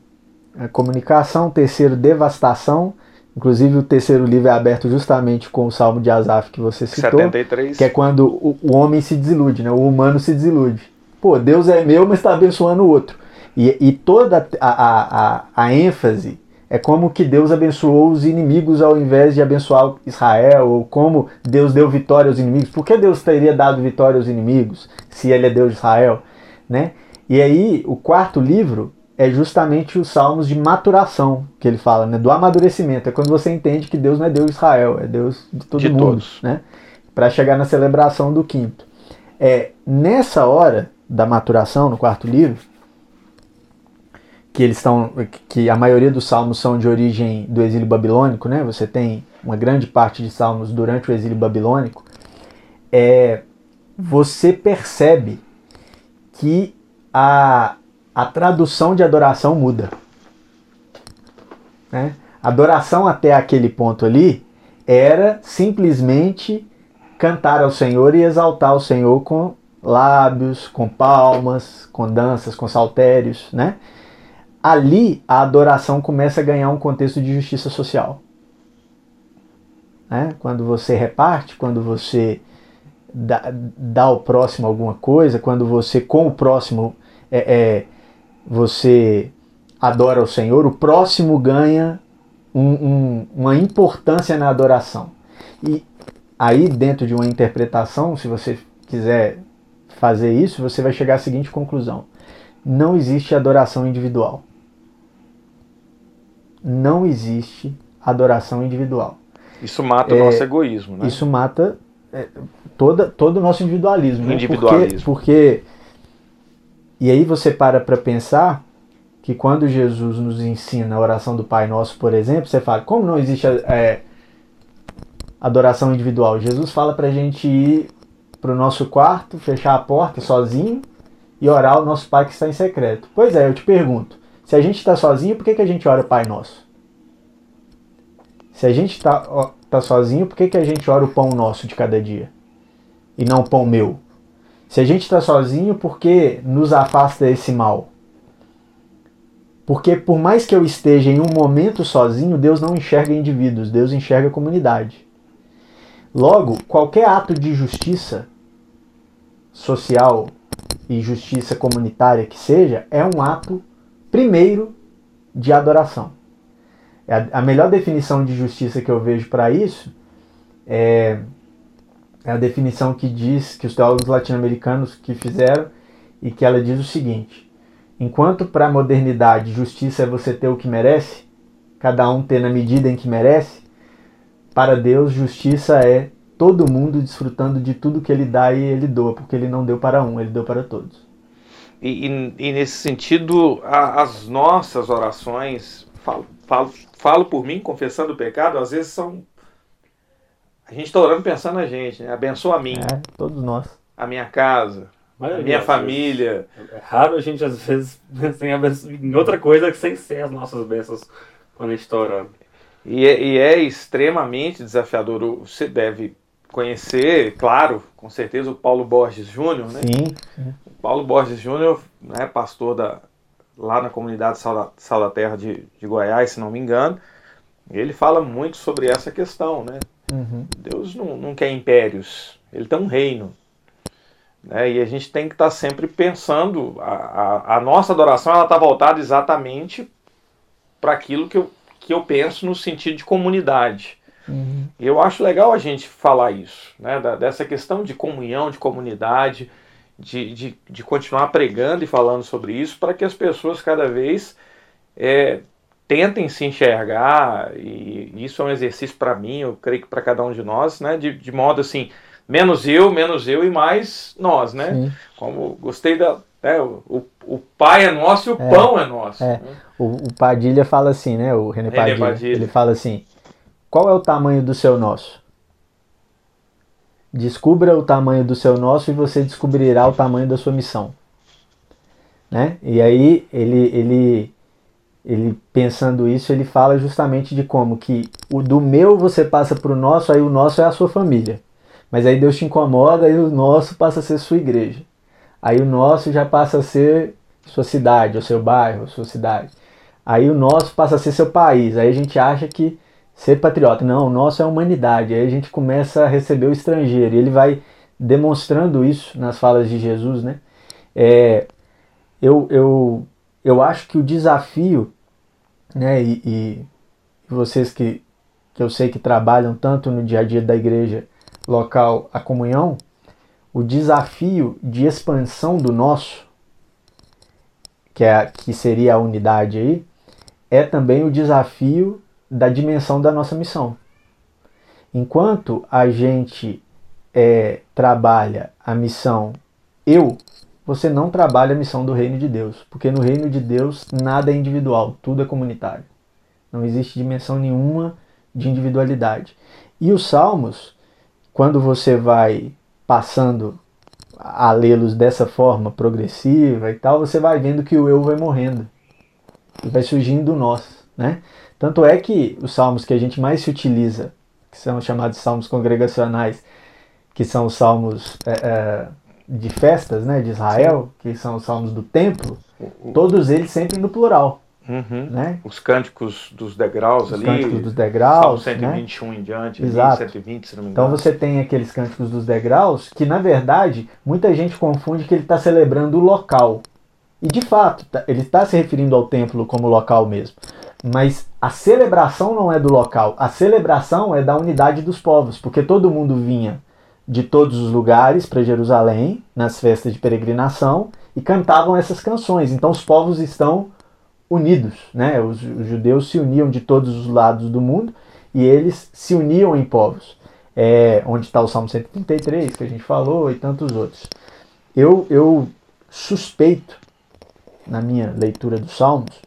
é, comunicação, terceiro devastação, Inclusive o terceiro livro é aberto justamente com o Salmo de Asaf que você citou. 73. Que é quando o, o homem se desilude, né? o humano se desilude. Pô, Deus é meu, mas está abençoando o outro. E, e toda a, a, a, a, ênfase é como que Deus abençoou os inimigos ao invés de abençoar Israel, ou como Deus deu vitória aos inimigos. Por que Deus teria dado vitória aos inimigos se ele é Deus de Israel? Né? E aí, o quarto livro é justamente os salmos de maturação que ele fala, né? do amadurecimento. É quando você entende que Deus não é Deus de Israel, é Deus de todo de mundo. Todos. Né? Para chegar na celebração do quinto. É nessa hora da maturação, no quarto livro, que eles estão. que a maioria dos salmos são de origem do exílio babilônico, né? Você tem uma grande parte de salmos durante o exílio babilônico. É, você percebe que a, a tradução de adoração muda. Né? Adoração até aquele ponto ali era simplesmente cantar ao Senhor e exaltar o Senhor com lábios, com palmas, com danças, com saltérios, né? Ali a adoração começa a ganhar um contexto de justiça social. Né? Quando você reparte, quando você dá, dá ao próximo alguma coisa, quando você com o próximo é, é, você adora o Senhor, o próximo ganha um, um, uma importância na adoração. E aí, dentro de uma interpretação, se você quiser fazer isso, você vai chegar à seguinte conclusão: não existe adoração individual. Não existe adoração individual. Isso mata é, o nosso egoísmo, né? Isso mata é, toda, todo o nosso individualismo. Individualismo. Né? Porque, porque e aí você para para pensar que quando Jesus nos ensina a oração do Pai Nosso, por exemplo, você fala, como não existe é, adoração individual? Jesus fala para a gente ir para o nosso quarto, fechar a porta sozinho e orar ao nosso Pai que está em secreto. Pois é, eu te pergunto, Se a gente está sozinho, por que, que a gente ora Pai Nosso? Se a gente está tá sozinho, por que, que a gente ora o pão nosso de cada dia? E não o pão meu? Se a gente está sozinho, por que nos afasta esse mal? Porque por mais que eu esteja em um momento sozinho, Deus não enxerga indivíduos, Deus enxerga comunidade. Logo, qualquer ato de justiça social e justiça comunitária que seja, é um ato primeiro de adoração. É a melhor definição de justiça que eu vejo para isso é, é a definição que diz que os teólogos latino-americanos que fizeram e que ela diz o seguinte: enquanto para a modernidade justiça é você ter o que merece, cada um ter na medida em que merece, para Deus justiça é todo mundo desfrutando de tudo que ele dá e ele doa, porque ele não deu para um, ele deu para todos. E, e, e nesse sentido, a, as nossas orações, falo, falo, falo por mim, confessando o pecado, às vezes são. A gente está orando pensando na gente, né? Abençoa a mim. É, todos nós. A minha casa, a minha família. É raro a gente, às vezes, pensar em outra coisa que sem ser as nossas bênçãos quando a gente está orando. E é, e é, extremamente desafiador. Você deve conhecer, claro, com certeza, o Paulo Borges Júnior, né? Sim. O Paulo Borges Júnior, né, pastor da, lá na comunidade Sal da, Sal da Terra de, de Goiás, se não me engano, ele fala muito sobre essa questão, né? Uhum. Deus não, não quer impérios, ele tem um reino. Né? E a gente tem que estar tá sempre pensando, a, a, a nossa adoração ela está voltada exatamente para aquilo que eu, que eu penso no sentido de comunidade. Uhum. E eu acho legal a gente falar isso, né? Da, dessa questão de comunhão, de comunidade, de, de, de continuar pregando e falando sobre isso, para que as pessoas cada vez é, tentem se enxergar, e isso é um exercício para mim, eu creio que para cada um de nós, né? De, de modo assim, menos eu, menos eu e mais nós, né? Sim. Como gostei da. Né, o, o pai é nosso e o É, pão é nosso. é. né? O, o Padilha fala assim, né? O René René Padilha, Padilha. Ele fala assim: qual é o tamanho do seu nosso? Descubra o tamanho do seu nosso e você descobrirá o tamanho da sua missão. Né? E aí ele, ele, ele pensando isso, ele fala justamente de como que o do meu você passa para o nosso, aí o nosso é a sua família. Mas aí Deus te incomoda e o nosso passa a ser sua igreja. Aí o nosso já passa a ser sua cidade, ou seu bairro, sua cidade. Aí o nosso passa a ser seu país. Aí a gente acha que ser patriota, não, o nosso é a humanidade. Aí a gente começa a receber o estrangeiro. E ele vai demonstrando isso nas falas de Jesus, né? É, eu, eu, eu acho que o desafio, né, e, e vocês que, que eu sei que trabalham tanto no dia a dia da igreja local, a comunhão, o desafio de expansão do nosso, que, é, que seria a unidade aí, é também o desafio da dimensão da nossa missão. Enquanto a gente é, trabalha a missão eu, você não trabalha a missão do reino de Deus, porque no reino de Deus nada é individual, tudo é comunitário. Não existe dimensão nenhuma de individualidade. E os salmos, quando você vai passando a lê-los dessa forma progressiva e tal, você vai vendo que o eu vai morrendo e vai surgindo o nós, né? Tanto é que os salmos que a gente mais se utiliza, que são chamados salmos congregacionais, que são os salmos é, é, de festas, né, de Israel, que são os salmos do templo, todos eles sempre no plural, Uhum. né? Os cânticos dos degraus Os ali. cânticos dos Salmo degraus, né? 121 em diante, Exato. 120, se não me Então engano. você tem aqueles cânticos dos degraus que, na verdade, muita gente confunde que ele está celebrando o local. E de fato, tá- ele está se referindo ao templo como local mesmo. Mas a celebração não é do local, a celebração é da unidade dos povos, porque todo mundo vinha de todos os lugares para Jerusalém, nas festas de peregrinação, e cantavam essas canções. Então os povos estão unidos, né? Os, os judeus se uniam de todos os lados do mundo e eles se uniam em povos. É, onde está o Salmo 133, que a gente falou, e tantos outros. Eu, eu suspeito, na minha leitura dos Salmos,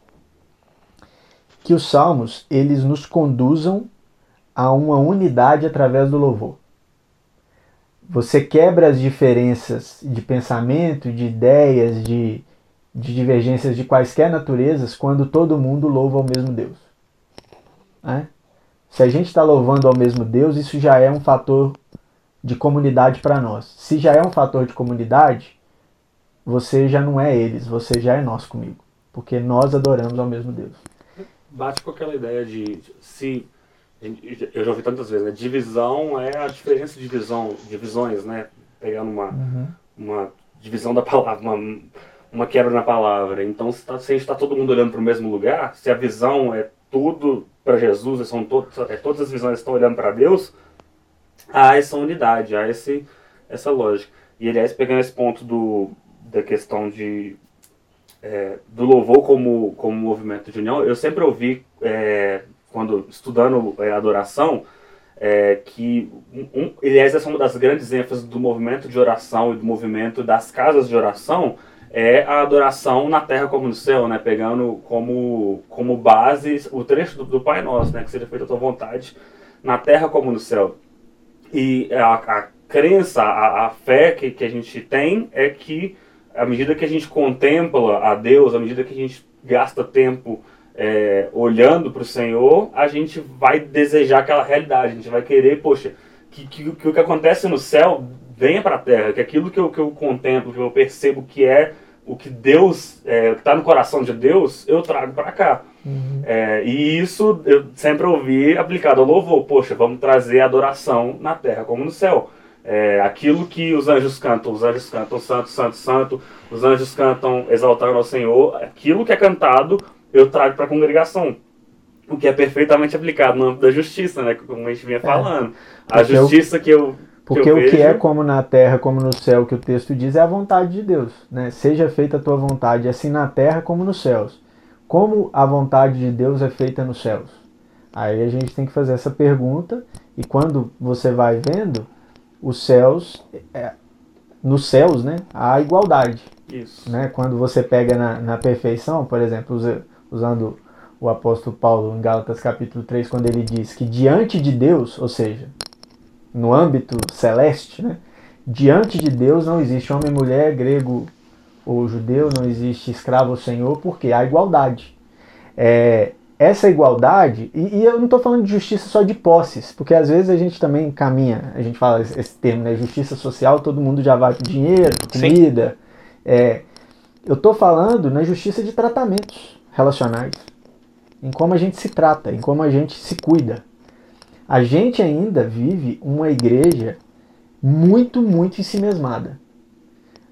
que os Salmos eles nos conduzam a uma unidade através do louvor. Você quebra as diferenças de pensamento, de ideias, de, de divergências de quaisquer naturezas quando todo mundo louva ao mesmo Deus. Né? Se a gente está louvando ao mesmo Deus, isso já é um fator de comunidade para nós. Se já é um fator de comunidade, você já não é eles, você já é nós comigo. Porque nós adoramos ao mesmo Deus. Bate com aquela ideia de se. Eu já ouvi tantas vezes, né? Divisão é a diferença de visão, divisões, né? Pegando uma, uhum. uma divisão da palavra, uma, uma quebra na palavra. Então, se, tá, se a gente está todo mundo olhando para o mesmo lugar, se a visão é tudo para Jesus, são todos, é, todas as visões estão olhando para Deus, há essa unidade, há esse, essa lógica. E aliás, pegando esse ponto do, da questão de é, do louvor como, como movimento de união, eu sempre ouvi, é, quando estudando é, adoração, é, que, um, aliás, essa é uma das grandes ênfases do movimento de oração e do movimento das casas de oração, é a adoração na terra como no céu, né? Pegando como, como base o trecho do, do Pai Nosso, né? Que seja feita a tua vontade na terra como no céu. E a, a crença, a, a fé que, que a gente tem é que à medida que a gente contempla a Deus, à medida que a gente gasta tempo é, olhando para o Senhor, a gente vai desejar aquela realidade, a gente vai querer, poxa, que, que, que o que acontece no céu venha para a terra, que aquilo que eu, que eu contemplo, que eu percebo que é o que Deus, é, está no coração de Deus, eu trago para cá. Uhum. É, e isso eu sempre ouvi aplicado ao louvor. Poxa, vamos trazer adoração na terra como no céu. É, aquilo que os anjos cantam, os anjos cantam santo, santo, santo, os anjos cantam exaltando ao Senhor, aquilo que é cantado eu trago para a congregação. O que é perfeitamente aplicado no âmbito da justiça, né? Como a gente vinha é. falando. É, a justiça que eu. Porque que eu o vejo... que é como na terra, como no céu, que o texto diz, é a vontade de Deus. Né? Seja feita a tua vontade, assim na terra como nos céus. Como a vontade de Deus é feita nos céus? Aí a gente tem que fazer essa pergunta, e quando você vai vendo, os céus, é, nos céus, né, há igualdade. Isso. Né? Quando você pega na, na perfeição, por exemplo, usando o apóstolo Paulo em Gálatas capítulo 3, quando ele diz que diante de Deus, ou seja, no âmbito celeste, né, diante de Deus não existe homem, mulher, grego ou judeu, não existe escravo ou senhor, porque há igualdade. É, essa igualdade, e, e eu não estou falando de justiça só de posses, porque às vezes a gente também caminha, a gente fala esse termo, né, justiça social, todo mundo já vai dinheiro, comida. É, eu estou falando na justiça de tratamentos relacionais, em como a gente se trata, em como a gente se cuida. A gente ainda vive uma igreja muito, muito ensimesmada.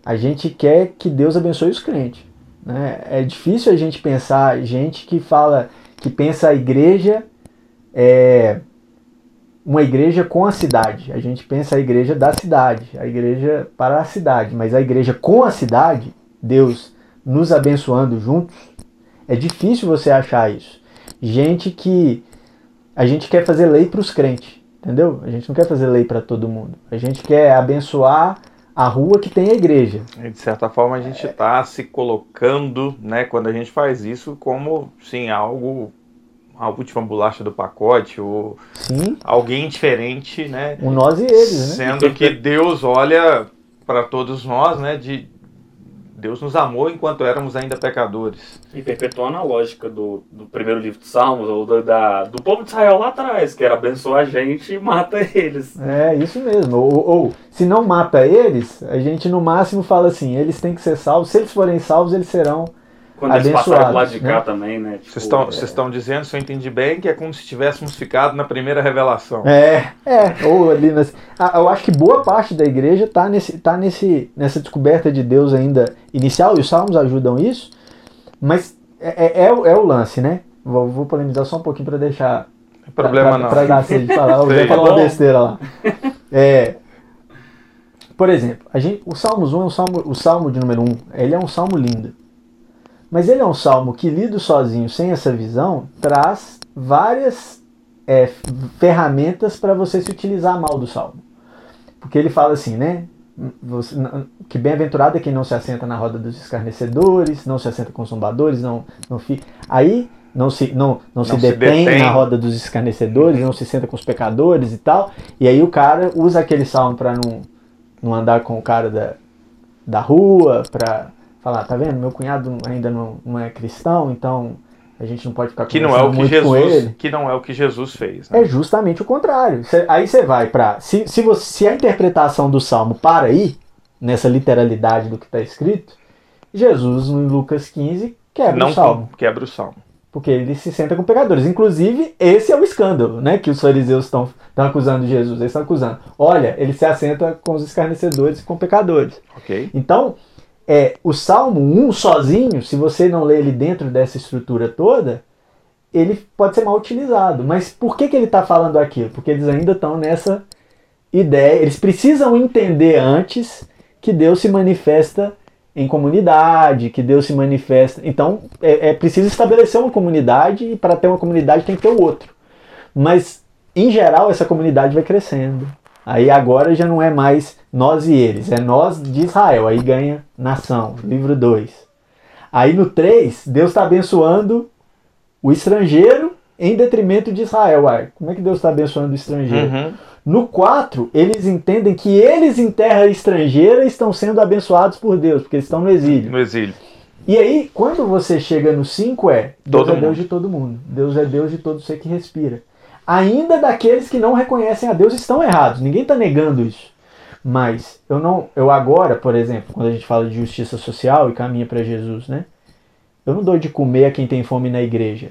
A gente quer que Deus abençoe os crentes. Né? É difícil a gente pensar gente que fala que pensa a igreja é uma igreja com a cidade. A gente pensa a igreja da cidade, a igreja para a cidade, mas a igreja com a cidade, Deus nos abençoando juntos, é difícil você achar isso. Gente que a gente quer fazer lei para os crentes, entendeu? A gente não quer fazer lei para todo mundo. A gente quer abençoar a rua que tem a igreja. E de certa forma a gente está se colocando, né, quando a gente faz isso, como sim algo a última bolacha do pacote ou sim. alguém diferente, né? O nós e eles, né? Sendo que Deus olha para todos nós, né, de Deus nos amou enquanto éramos ainda pecadores. E perpetuando a lógica do, do primeiro livro de Salmos, ou do, da, do povo de Israel lá atrás, que era abençoar a gente e mata eles. É, isso mesmo. Ou, ou, se não mata eles, a gente no máximo fala assim, eles têm que ser salvos. Se eles forem salvos, eles serão quando eles passaram do lado de cá né? também, né? Vocês tipo, estão, é... estão dizendo, se eu entendi bem, que é como se tivéssemos ficado na primeira revelação. É, é. Ou ali nas... ah, eu acho que boa parte da igreja está nesse, tá nesse, nessa descoberta de Deus ainda inicial, e os salmos ajudam isso, mas é, é, é, o, é o lance, né? Vou, vou polemizar só um pouquinho para deixar. Problema pra, não. Para dar de falar. Eu vou falar uma besteira lá. É, por exemplo, a gente, o Salmos 1 é um salmo, o salmo de número 1, ele é um salmo lindo. Mas ele é um salmo que, lido sozinho, sem essa visão, traz várias é, ferramentas para você se utilizar mal do salmo. Porque ele fala assim, né? Você, que bem-aventurado é quem não se assenta na roda dos escarnecedores, não se assenta com os zombadores, não, não fica. Aí não se, não, não, não se, detém, detém, na roda dos escarnecedores, não se senta com os pecadores e tal. E aí o cara usa aquele salmo para não, não andar com o cara da, da rua, para falar, tá vendo? Meu cunhado ainda não, não é cristão, então a gente não pode ficar que não é o que Jesus que não é o que Jesus fez né? é justamente o contrário. Cê, aí você vai para se, se, você, se a interpretação do salmo para aí nessa literalidade do que está escrito Jesus em Lucas 15 quebra não o salmo quebra o salmo. Porque ele se senta com pecadores. Inclusive esse é o escândalo né que os fariseus estão acusando Jesus. Eles estão acusando. Olha ele se assenta com os escarnecedores e com pecadores. Ok. Então é o Salmo 1 sozinho, se você não lê ele dentro dessa estrutura toda, ele pode ser mal utilizado. Mas por que, que ele está falando aquilo? Porque eles ainda estão nessa ideia, eles precisam entender antes que Deus se manifesta em comunidade, que Deus se manifesta. Então é, é preciso estabelecer uma comunidade e para ter uma comunidade tem que ter o outro. Mas em geral essa comunidade vai crescendo. Aí agora já não é mais nós e eles, é nós de Israel. Aí ganha nação, livro 2. Aí no 3, Deus está abençoando o estrangeiro em detrimento de Israel. Uai, como é que Deus está abençoando o estrangeiro? Uhum. No 4, eles entendem que eles em terra estrangeira estão sendo abençoados por Deus, porque eles estão no exílio. No exílio. E aí, quando você chega no 5, é Deus todo é mundo. Deus de todo mundo. Deus é Deus de todo ser que respira ainda daqueles que não reconhecem a Deus estão errados. Ninguém está negando isso. Mas eu não, eu agora, por exemplo, quando a gente fala de justiça social e caminha para Jesus, né? Eu não dou de comer a quem tem fome na igreja.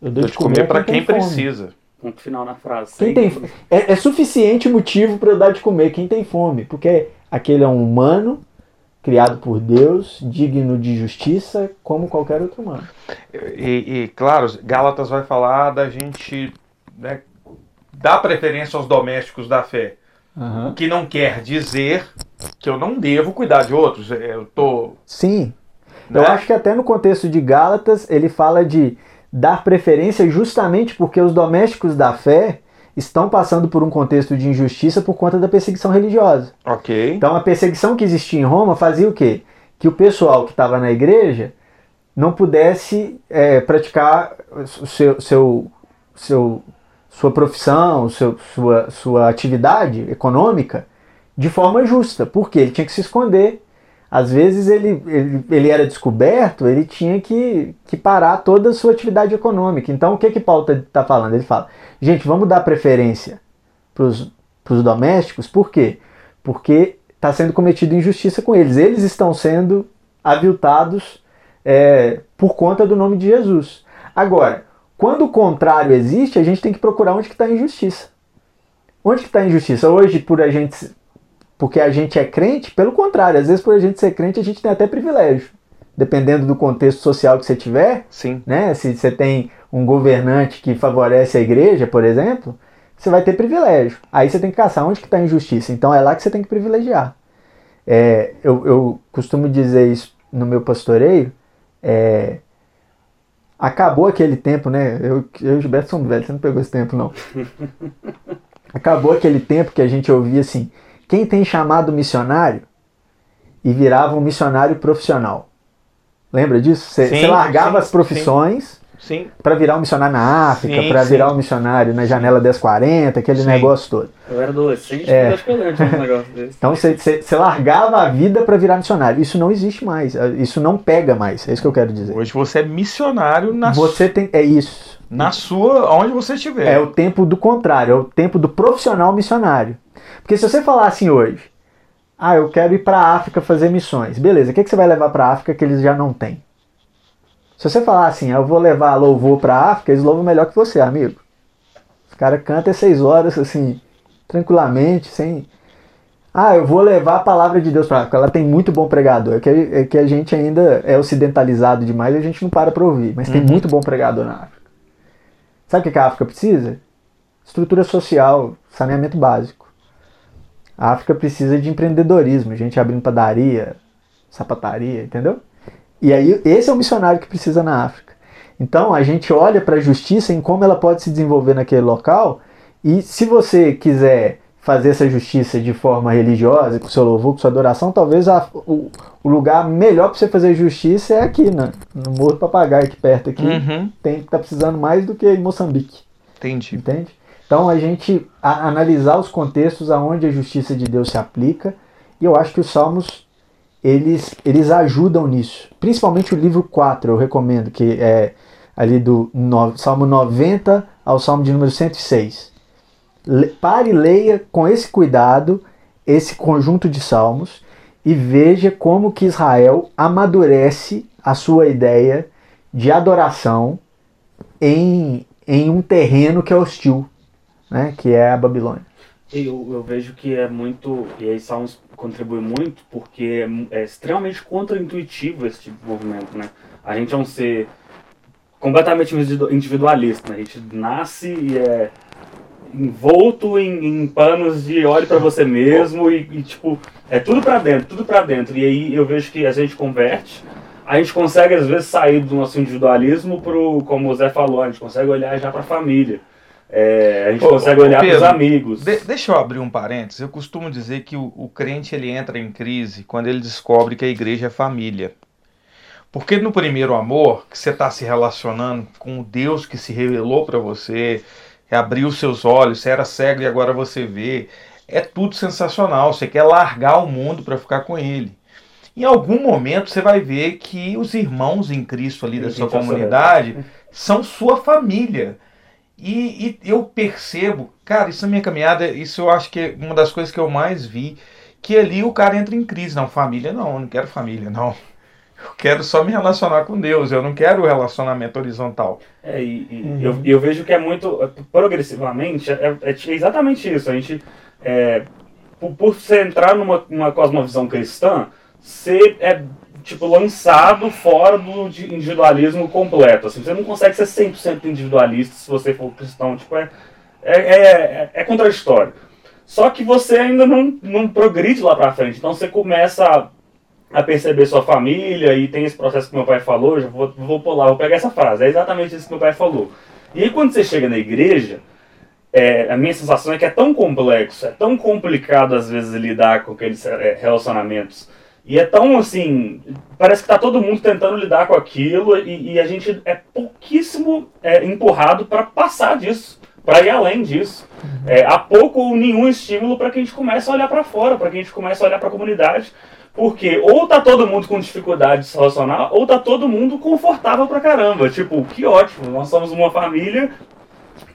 Eu dou, dou de comer, comer para quem, quem precisa. Ponto final na frase. Quem tem, é, é suficiente motivo para eu dar de comer quem tem fome, porque aquele é um humano criado por Deus, digno de justiça, como qualquer outro humano. E, e claro, Gálatas vai falar da gente né, dar preferência aos domésticos da fé. Uhum. O que não quer dizer que eu não devo cuidar de outros. É, eu tô. Sim. Né? Eu acho que até no contexto de Gálatas ele fala de dar preferência justamente porque os domésticos da fé estão passando por um contexto de injustiça por conta da perseguição religiosa. Ok. Então a perseguição que existia em Roma fazia o quê? Que o pessoal que estava na igreja não pudesse é, praticar o seu, seu, seu, sua profissão, seu, sua, sua atividade econômica de forma justa, porque ele tinha que se esconder. Às vezes ele, ele, ele era descoberto, ele tinha que, que parar toda a sua atividade econômica. Então o que, que Paulo está tá falando? Ele fala: Gente, vamos dar preferência para os domésticos, por quê? Porque está sendo cometida injustiça com eles. Eles estão sendo aviltados é, por conta do nome de Jesus. Agora, quando o contrário existe, a gente tem que procurar onde está a injustiça. Onde está a injustiça? Hoje, por a gente, porque a gente é crente, pelo contrário, às vezes por a gente ser crente, a gente tem até privilégio. Dependendo do contexto social que você tiver, Sim. né? Se você tem um governante que favorece a igreja, por exemplo, você vai ter privilégio. Aí você tem que caçar onde que está a injustiça. Então é lá que você tem que privilegiar. É, eu, eu, costumo dizer isso no meu pastoreio. É, acabou aquele tempo, né? Eu, eu e o Gilberto somos velhos, você não pegou esse tempo, não. acabou aquele tempo que a gente ouvia assim: quem tem chamado missionário e virava um missionário profissional. Lembra disso? Você largava sim, as profissões Sim. Para virar um missionário na África, para virar um missionário na janela 1040, aquele sim. negócio todo. Eu era adolescente, é. um negócio desse. Então você largava a vida para virar missionário. Isso não existe mais. Isso não pega mais. É isso que eu quero dizer. Hoje você é missionário na Você tem. É isso. Na sua. onde você estiver. É o tempo do contrário, é o tempo do profissional missionário. Porque se você falar assim hoje, ah, eu quero ir para a África fazer missões. Beleza, o que, que você vai levar para a África que eles já não têm? Se você falar assim, eu vou levar louvor pra África, eles louvam melhor que você, amigo. Os caras cantam seis horas, assim, tranquilamente, sem. Ah, eu vou levar a palavra de Deus pra África. Ela tem muito bom pregador. É que, é que a gente ainda é ocidentalizado demais e a gente não para pra ouvir. Mas tem uhum. muito bom pregador na África. Sabe o que a África precisa? Estrutura social, saneamento básico. A África precisa de empreendedorismo, gente abrindo padaria, sapataria, entendeu? E aí, esse é o missionário que precisa na África. Então, a gente olha para a justiça em como ela pode se desenvolver naquele local, e se você quiser fazer essa justiça de forma religiosa, com seu louvor, com sua adoração, talvez a, o, o, lugar melhor para você fazer justiça é aqui, né? no Morro do Papagaio, aqui perto aqui. Uhum. Tem tá precisando mais do que em Moçambique. Entendi. Entende? Então a gente a, analisar os contextos aonde a justiça de Deus se aplica, e eu acho que os salmos eles, eles ajudam nisso. Principalmente o livro 4, eu recomendo, que é ali do no, Salmo 90 ao Salmo de número 106. Le, pare e leia com esse cuidado esse conjunto de salmos e veja como que Israel amadurece a sua ideia de adoração em, em um terreno que é hostil, né, que é a Babilônia. Eu, eu vejo que é muito, e aí Salmos contribui muito, porque é, é extremamente contraintuitivo esse tipo de movimento, né? A gente é um ser completamente individualista, né? A gente nasce e é envolto em, em panos de olhe para você mesmo e, e, tipo, é tudo para dentro, tudo para dentro. E aí eu vejo que a gente converte, a gente consegue às vezes sair do nosso individualismo pro, como o Zé falou, a gente consegue olhar já para a família. É, a gente ô, consegue ô, olhar para os amigos. De, deixa eu abrir um parênteses. Eu costumo dizer que o, o crente ele entra em crise quando ele descobre que a igreja é família. Porque no primeiro amor, que você está se relacionando com o Deus que se revelou para você, abriu seus olhos, você era cego e agora você vê, é tudo sensacional. Você quer largar o mundo para ficar com ele. Em algum momento você vai ver que os irmãos em Cristo ali da sua comunidade são sua família. E, e, eu percebo, cara, isso na minha caminhada, isso eu acho que é uma das coisas que eu mais vi, que ali o cara entra em crise. Não, família não, eu não quero família, não. Eu quero só me relacionar com Deus, eu não quero relacionamento horizontal. É, e, e uhum. eu, eu, vejo que é muito, progressivamente, é, é exatamente isso. A gente, é, por, por você entrar numa, numa cosmovisão cristã, você é tipo, lançado fora do individualismo completo. Assim, você não consegue ser 100% individualista se você for cristão. Tipo, é, é, é, é, contraditório. Só que você ainda não, não progride lá pra frente. Então você começa a, a perceber sua família e tem esse processo que meu pai falou. Já vou, vou pular, vou pegar essa frase. É exatamente isso que meu pai falou. E aí quando você chega na igreja, é, a minha sensação é que é tão complexo, é tão complicado às vezes lidar com aqueles é, relacionamentos e é tão assim, parece que tá todo mundo tentando lidar com aquilo e, e a gente é pouquíssimo é, empurrado para passar disso, para ir além disso. Uhum. É, há pouco ou nenhum estímulo para que a gente comece a olhar para fora, para que a gente comece a olhar para a comunidade, porque ou tá todo mundo com dificuldade de se relacionar, ou tá todo mundo confortável pra caramba. Tipo, que ótimo, nós somos uma família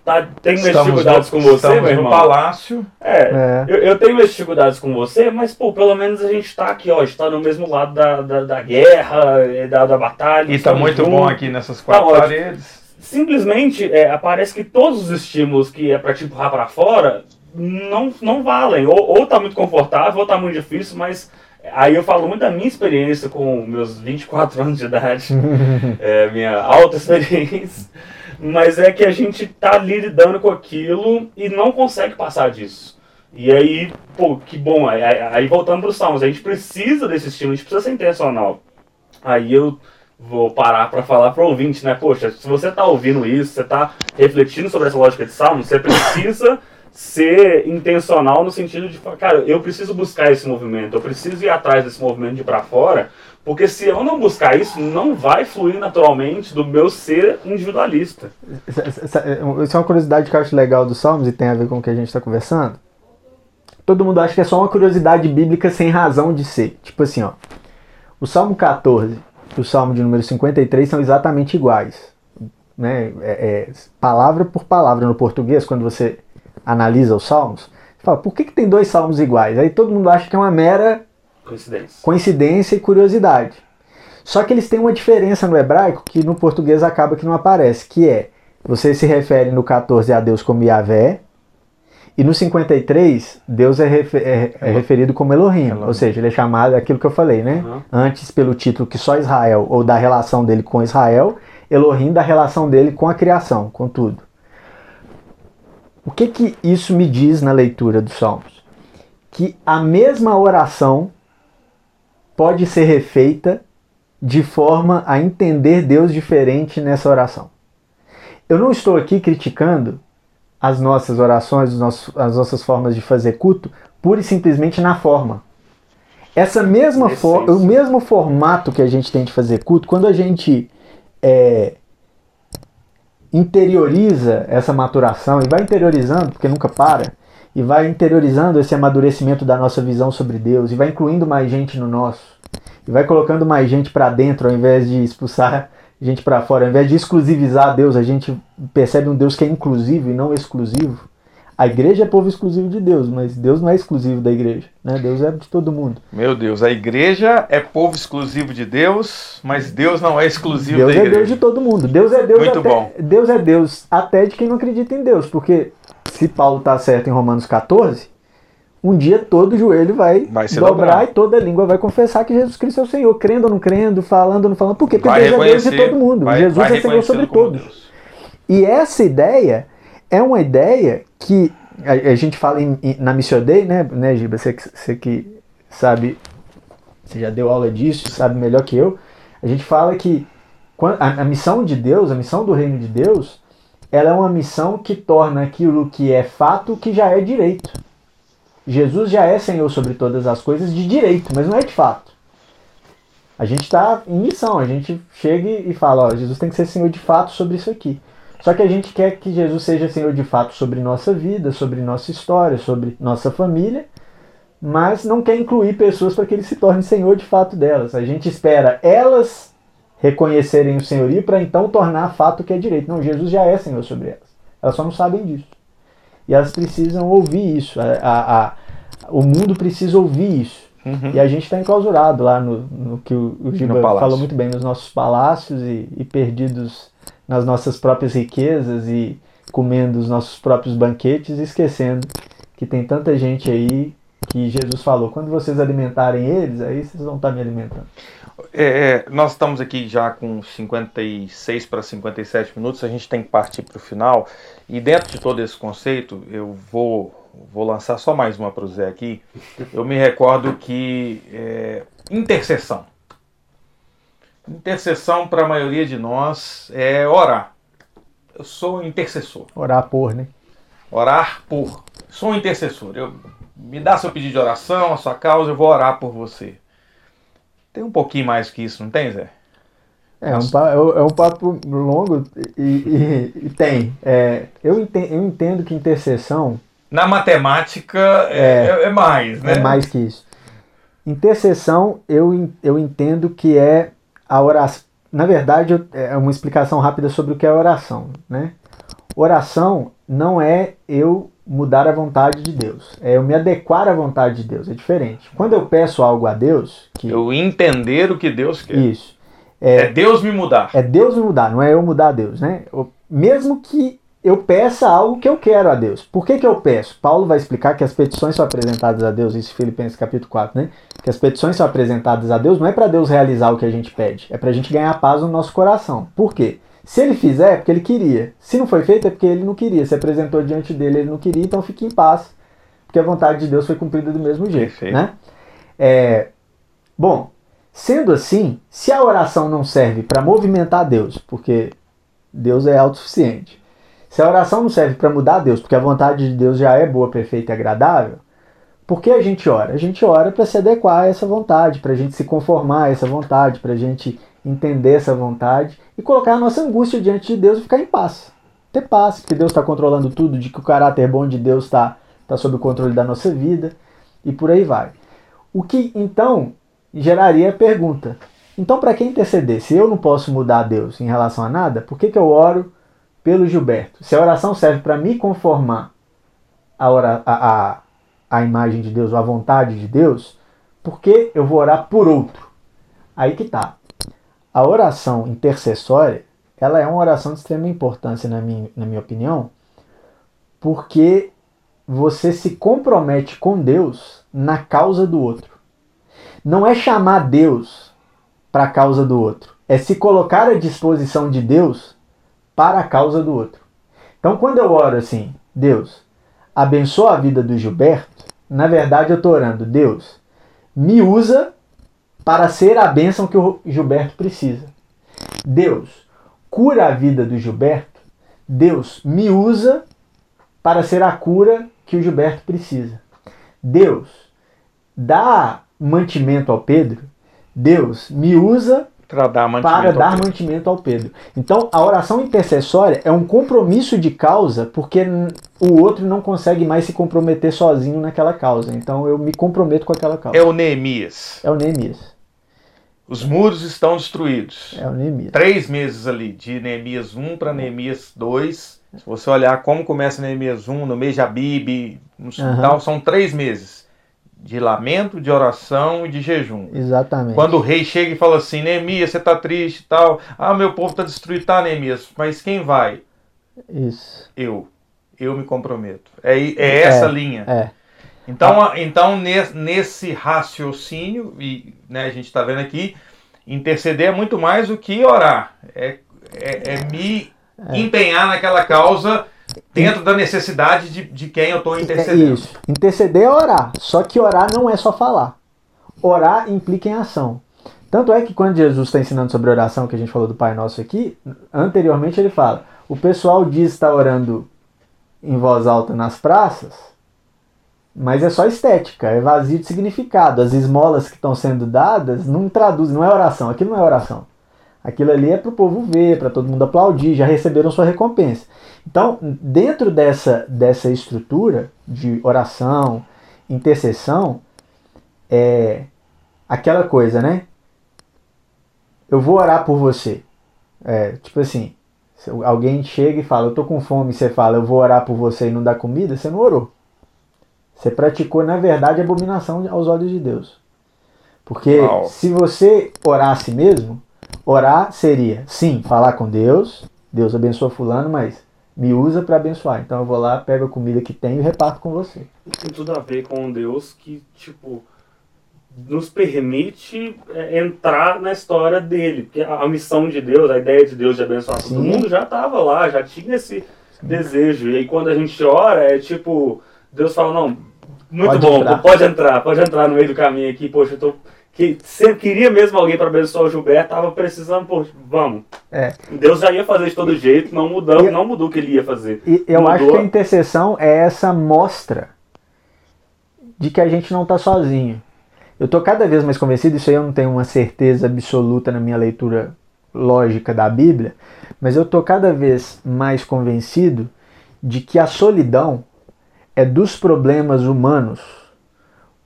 tá, tenho minhas dificuldades no, com você, meu irmão. no palácio. É, é. Eu, eu, tenho minhas dificuldades com você, mas, pô, pelo menos a gente tá aqui, ó, está no mesmo lado da, da, da guerra, da, da batalha. E tá muito junto. bom aqui nessas tá quatro tá paredes. Simplesmente, é, parece que todos os estímulos que é pra te empurrar pra fora não, não valem. Ou, ou tá muito confortável, ou tá muito difícil, mas... Aí eu falo muito da minha experiência com meus 24 anos de idade, é, minha alta experiência mas é que a gente tá ali lidando com aquilo e não consegue passar disso. E aí, pô, que bom. Aí, aí voltando para os salmos, a gente precisa desse estilo, a gente precisa ser intencional. Aí eu vou parar para falar para o ouvinte, né? Poxa, se você está ouvindo isso, você está refletindo sobre essa lógica de salmos, você precisa ser intencional no sentido de, cara, eu preciso buscar esse movimento, eu preciso ir atrás desse movimento de para fora, porque se eu não buscar isso, não vai fluir naturalmente do meu ser individualista. Isso é uma curiosidade que eu acho legal dos Salmos e tem a ver com o que a gente está conversando. Todo mundo acha que é só uma curiosidade bíblica sem razão de ser. Tipo assim, ó. O Salmo 14 e o Salmo de número 53 são exatamente iguais. Né? É, é, palavra por palavra no português, quando você analisa os salmos, você fala, por que, que tem dois salmos iguais? Aí todo mundo acha que é uma mera Coincidência. Coincidência e curiosidade. Só que eles têm uma diferença no hebraico que no português acaba que não aparece, que é você se refere no 14 a Deus como Yahvé, e no 53, Deus é, refer é, é referido como Elohim, Elohim, ou seja, ele é chamado aquilo que eu falei, né? Uhum. Antes pelo título que só Israel, ou da relação dele com Israel, Elohim da relação dele com a criação, com tudo. O que que isso me diz na leitura dos Salmos? Que a mesma oração pode ser refeita de forma a entender Deus diferente nessa oração. Eu não estou aqui criticando as nossas orações, as nossas formas de fazer culto, pura e simplesmente na forma. Essa mesma for, o mesmo formato que a gente tem de fazer culto, quando a gente é, interioriza essa maturação e vai interiorizando, porque nunca para, e vai interiorizando esse amadurecimento da nossa visão sobre Deus e vai incluindo mais gente no nosso e vai colocando mais gente para dentro ao invés de expulsar gente para fora, ao invés de exclusivizar Deus, a gente percebe um Deus que é inclusivo e não exclusivo. A igreja é povo exclusivo de Deus, mas Deus não é exclusivo da igreja, né? Deus é de todo mundo. Meu Deus, a igreja é povo exclusivo de Deus, mas Deus não é exclusivo Deus da igreja. Deus é Deus de todo mundo. Deus é Deus Muito até, bom. Deus é Deus até de quem não acredita em Deus, porque se Paulo está certo em Romanos 14, um dia todo joelho vai, vai dobrar, dobrar, e toda língua vai confessar que Jesus Cristo é o Senhor, crendo ou não crendo, falando ou não falando. Por quê? Porque vai Deus é Deus de todo mundo. Vai, Jesus vai é Senhor sobre todos. Deus. E essa ideia é uma ideia que a, a gente fala em, em, na Mission Day, né, né Giba? Você, você que sabe, você já deu aula disso, sabe melhor que eu. A gente fala que a, a missão de Deus, a missão do reino de Deus, ela é uma missão que torna aquilo que é fato que já é direito. Jesus já é Senhor sobre todas as coisas de direito, mas não é de fato. A gente está em missão, a gente chega e fala, ó, Jesus tem que ser Senhor de fato sobre isso aqui. Só que a gente quer que Jesus seja Senhor de fato sobre nossa vida, sobre nossa história, sobre nossa família, mas não quer incluir pessoas para que ele se torne Senhor de fato delas. A gente espera elas reconhecerem o senhorio para então tornar fato que é direito. Não, Jesus já é Senhor sobre elas. Elas só não sabem disso. E elas precisam ouvir isso. A, a, a o mundo precisa ouvir isso. Uhum. E a gente está enclausurado lá no, no que o, o Giba falou muito bem, nos nossos palácios e, e, perdidos nas nossas próprias riquezas e comendo os nossos próprios banquetes, esquecendo que tem tanta gente aí que Jesus falou: quando vocês alimentarem eles, aí vocês vão estar me alimentando. É, é, nós estamos aqui já com 56 para 57 minutos, a gente tem que partir para o final. E dentro de todo esse conceito, eu vou, vou lançar só mais uma para o Zé aqui. Eu me recordo que é, intercessão. Intercessão para a maioria de nós é orar. Eu sou intercessor. Orar por, né? Orar por. Sou um intercessor. Eu, me dá seu pedido de oração, a sua causa, eu vou orar por você. Tem um pouquinho mais que isso, não tem, Zé? É um, é um papo longo e, e, e tem. É, eu, entendo, eu entendo que intercessão. Na matemática é, é, é, mais, né? É mais que isso. Intercessão, eu, eu entendo que é a oração. Na verdade, é uma explicação rápida sobre o que é oração. Né? Oração não é eu mudar a vontade de Deus. É eu me adequar à vontade de Deus. É diferente. Quando eu peço algo a Deus. Que... Eu entender o que Deus quer. Isso. É, é, Deus me mudar. É Deus me mudar, não é eu mudar a Deus, né? Eu, mesmo que eu peça algo que eu quero a Deus. Por que, que eu peço? Paulo vai explicar que as petições são apresentadas a Deus, isso em Filipenses capítulo 4, né? Que as petições são apresentadas a Deus não é para Deus realizar o que a gente pede, é para a gente ganhar paz no nosso coração. Por quê? Se ele fizer, é porque ele queria. Se não foi feito, é porque ele não queria. Se apresentou diante dele, ele não queria, então fique em paz. Porque a vontade de Deus foi cumprida do mesmo jeito. Perfeito. Né? É, bom, sendo assim, se a oração não serve para movimentar Deus, porque Deus é autossuficiente, se a oração não serve para mudar Deus, porque a vontade de Deus já é boa, perfeita e agradável, por que a gente ora? A gente ora para se adequar a essa vontade, para a gente se conformar a essa vontade, para a gente entender essa vontade e colocar a nossa angústia diante de Deus e ficar em paz. Ter paz, porque Deus está controlando tudo, de que o caráter bom de Deus está tá sob o controle da nossa vida e por aí vai. O que então geraria a pergunta: então para que interceder? Se eu não posso mudar a Deus em relação a nada, por que, que eu oro pelo Gilberto? Se a oração serve para me conformar a, ora, a, a, a imagem de Deus, ou a vontade de Deus, por que eu vou orar por outro? Aí que tá. A oração intercessória, ela é uma oração de extrema importância na minha, na minha opinião, porque você se compromete com Deus na causa do outro. Não é chamar Deus para a causa do outro, é se colocar à disposição de Deus para a causa do outro. Então, quando eu oro assim, Deus, abençoa a vida do Gilberto, na verdade eu estou orando, Deus, me usa para ser a bênção que o Gilberto precisa. Deus cura a vida do Gilberto. Deus me usa para ser a cura que o Gilberto precisa. Deus dá mantimento ao Pedro. Deus me usa para dar mantimento, para ao, dar Pedro. mantimento ao Pedro. Então, a oração intercessória é um compromisso de causa, porque o outro não consegue mais se comprometer sozinho naquela causa. Então, eu me comprometo com aquela causa. É o Neemias. É o Neemias. Os muros estão destruídos. É o Neemias. Três meses ali, de Neemias 1 para Neemias 2. Se você olhar como começa Neemias 1, no mês de Abib, no Aham. tal, são três meses de lamento, de oração e de jejum. Exatamente. Quando o rei chega e fala assim, Neemias, você tá triste e tal. Ah, meu povo tá destruído, tá, Neemias. Mas quem vai? Isso. Eu. Eu me comprometo. É, é essa É, linha. É. Então, a- então nes- nesse raciocínio, e né, a gente está vendo aqui, interceder é muito mais do que orar. É, é, é me empenhar naquela causa dentro da necessidade de, de quem eu estou É intercedendo. isso. Interceder é orar. Só que orar não é só falar. Orar implica em ação. Tanto é que quando Jesus está ensinando sobre oração, que a gente falou do Pai Nosso aqui, anteriormente ele fala: o pessoal diz estar orando em voz alta nas praças, mas é só estética, é vazio de significado. As esmolas que estão sendo dadas não traduzem, não é oração. Aquilo não é oração. Aquilo ali é para o povo ver, para todo mundo aplaudir, já receberam sua recompensa. Então, dentro dessa, dessa estrutura de oração, intercessão, é aquela coisa, né? Eu vou orar por você. É, tipo assim, alguém chega e fala, eu tô com fome, você fala, eu vou orar por você e não dá comida, você não orou. Você praticou, na verdade, abominação aos olhos de Deus. Porque Uau. se você orasse mesmo, orar seria, sim, falar com Deus, Deus abençoa fulano, mas me usa para abençoar. Então eu vou lá, pego a comida que tenho e reparto com você. Tem tudo a ver com um Deus que, tipo, nos permite é, entrar na história dele. Porque a, missão de Deus, a ideia de Deus de abençoar todo Sim. mundo já estava lá, já tinha esse desejo. E aí quando a gente ora, é tipo, Deus fala, não, muito Pode bom, entrar. pode entrar, pode entrar no meio do caminho aqui, poxa, eu tô. Que, sempre queria mesmo alguém para abençoar o Gilberto, tava precisando, poxa, vamos. É. Deus já ia fazer de todo jeito, não mudou, E- não mudou o que ele ia fazer. E eu Mudou. acho que a intercessão é essa mostra de que a gente não está sozinho. Eu tô cada vez mais convencido, isso aí eu não tenho uma certeza absoluta na minha leitura lógica da Bíblia, mas eu tô cada vez mais convencido de que a solidão é dos problemas humanos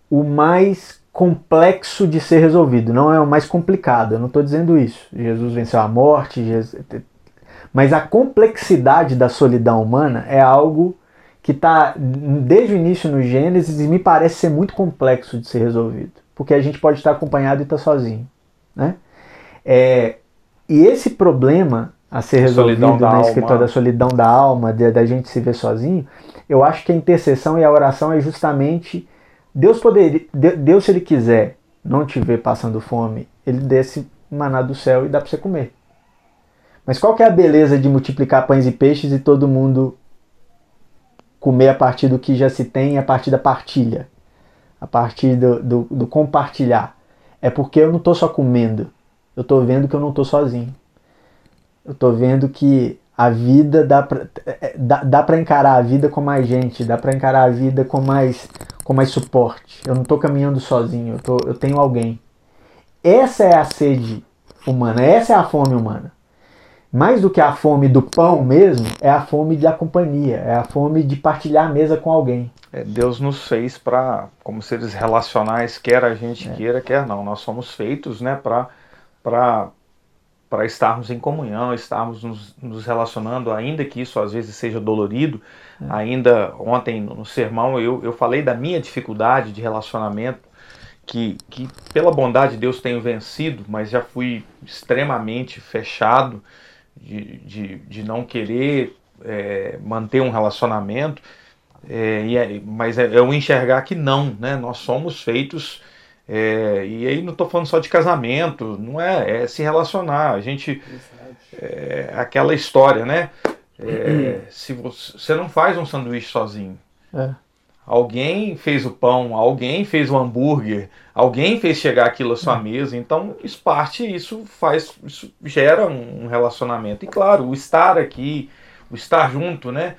o mais complexo de ser resolvido, não é o mais complicado. Eu não estou dizendo isso. Jesus venceu a morte, Jesus- mas a complexidade da solidão humana é algo que está desde o início no Gênesis e me parece ser muito complexo de ser resolvido, porque a gente pode estar acompanhado e estar sozinho, né? É, e esse problema a ser resolvido na alma. escritória da solidão da alma, de- da gente se ver sozinho, eu acho que a intercessão e a oração é justamente Deus poderia, De- Deus se ele quiser não te ver passando fome, ele desce maná do céu e dá para você comer. Mas qual que é a beleza de multiplicar pães e peixes e todo mundo comer a partir do que já se tem, a partir da partilha, a partir do, do, do compartilhar? É porque eu não estou só comendo, eu estou vendo que eu não estou sozinho. Eu estou vendo que a vida dá pra, é, dá, dá pra encarar a vida com mais gente, dá pra encarar a vida com mais, com mais suporte. Eu não estou caminhando sozinho, eu, tô, eu tenho alguém. Essa é a sede humana, essa é a fome humana. Mais do que a fome do pão mesmo, é a fome da companhia, é a fome de partilhar a mesa com alguém. É, Deus nos fez para, como seres relacionais, quer a gente É. queira, quer não. Nós somos feitos né, para estarmos em comunhão, estarmos nos, nos relacionando, ainda que isso às vezes seja dolorido. É. Ainda ontem no, sermão eu, eu falei da minha dificuldade de relacionamento, que, que pela bondade de Deus tenho vencido, mas já fui extremamente fechado de, de, de não querer é, manter um relacionamento. É, é- mas é, é o enxergar que não, né? Nós somos feitos, é, e aí não estou falando só de casamento, não é, é se relacionar. A gente, é aquela história, né? É, se você, você não faz um sanduíche sozinho. É. Alguém fez o pão, alguém fez o hambúrguer, alguém fez chegar aquilo à sua mesa. Então, isso parte, isso faz, isso gera um um relacionamento. E claro, o estar aqui, o estar junto, né?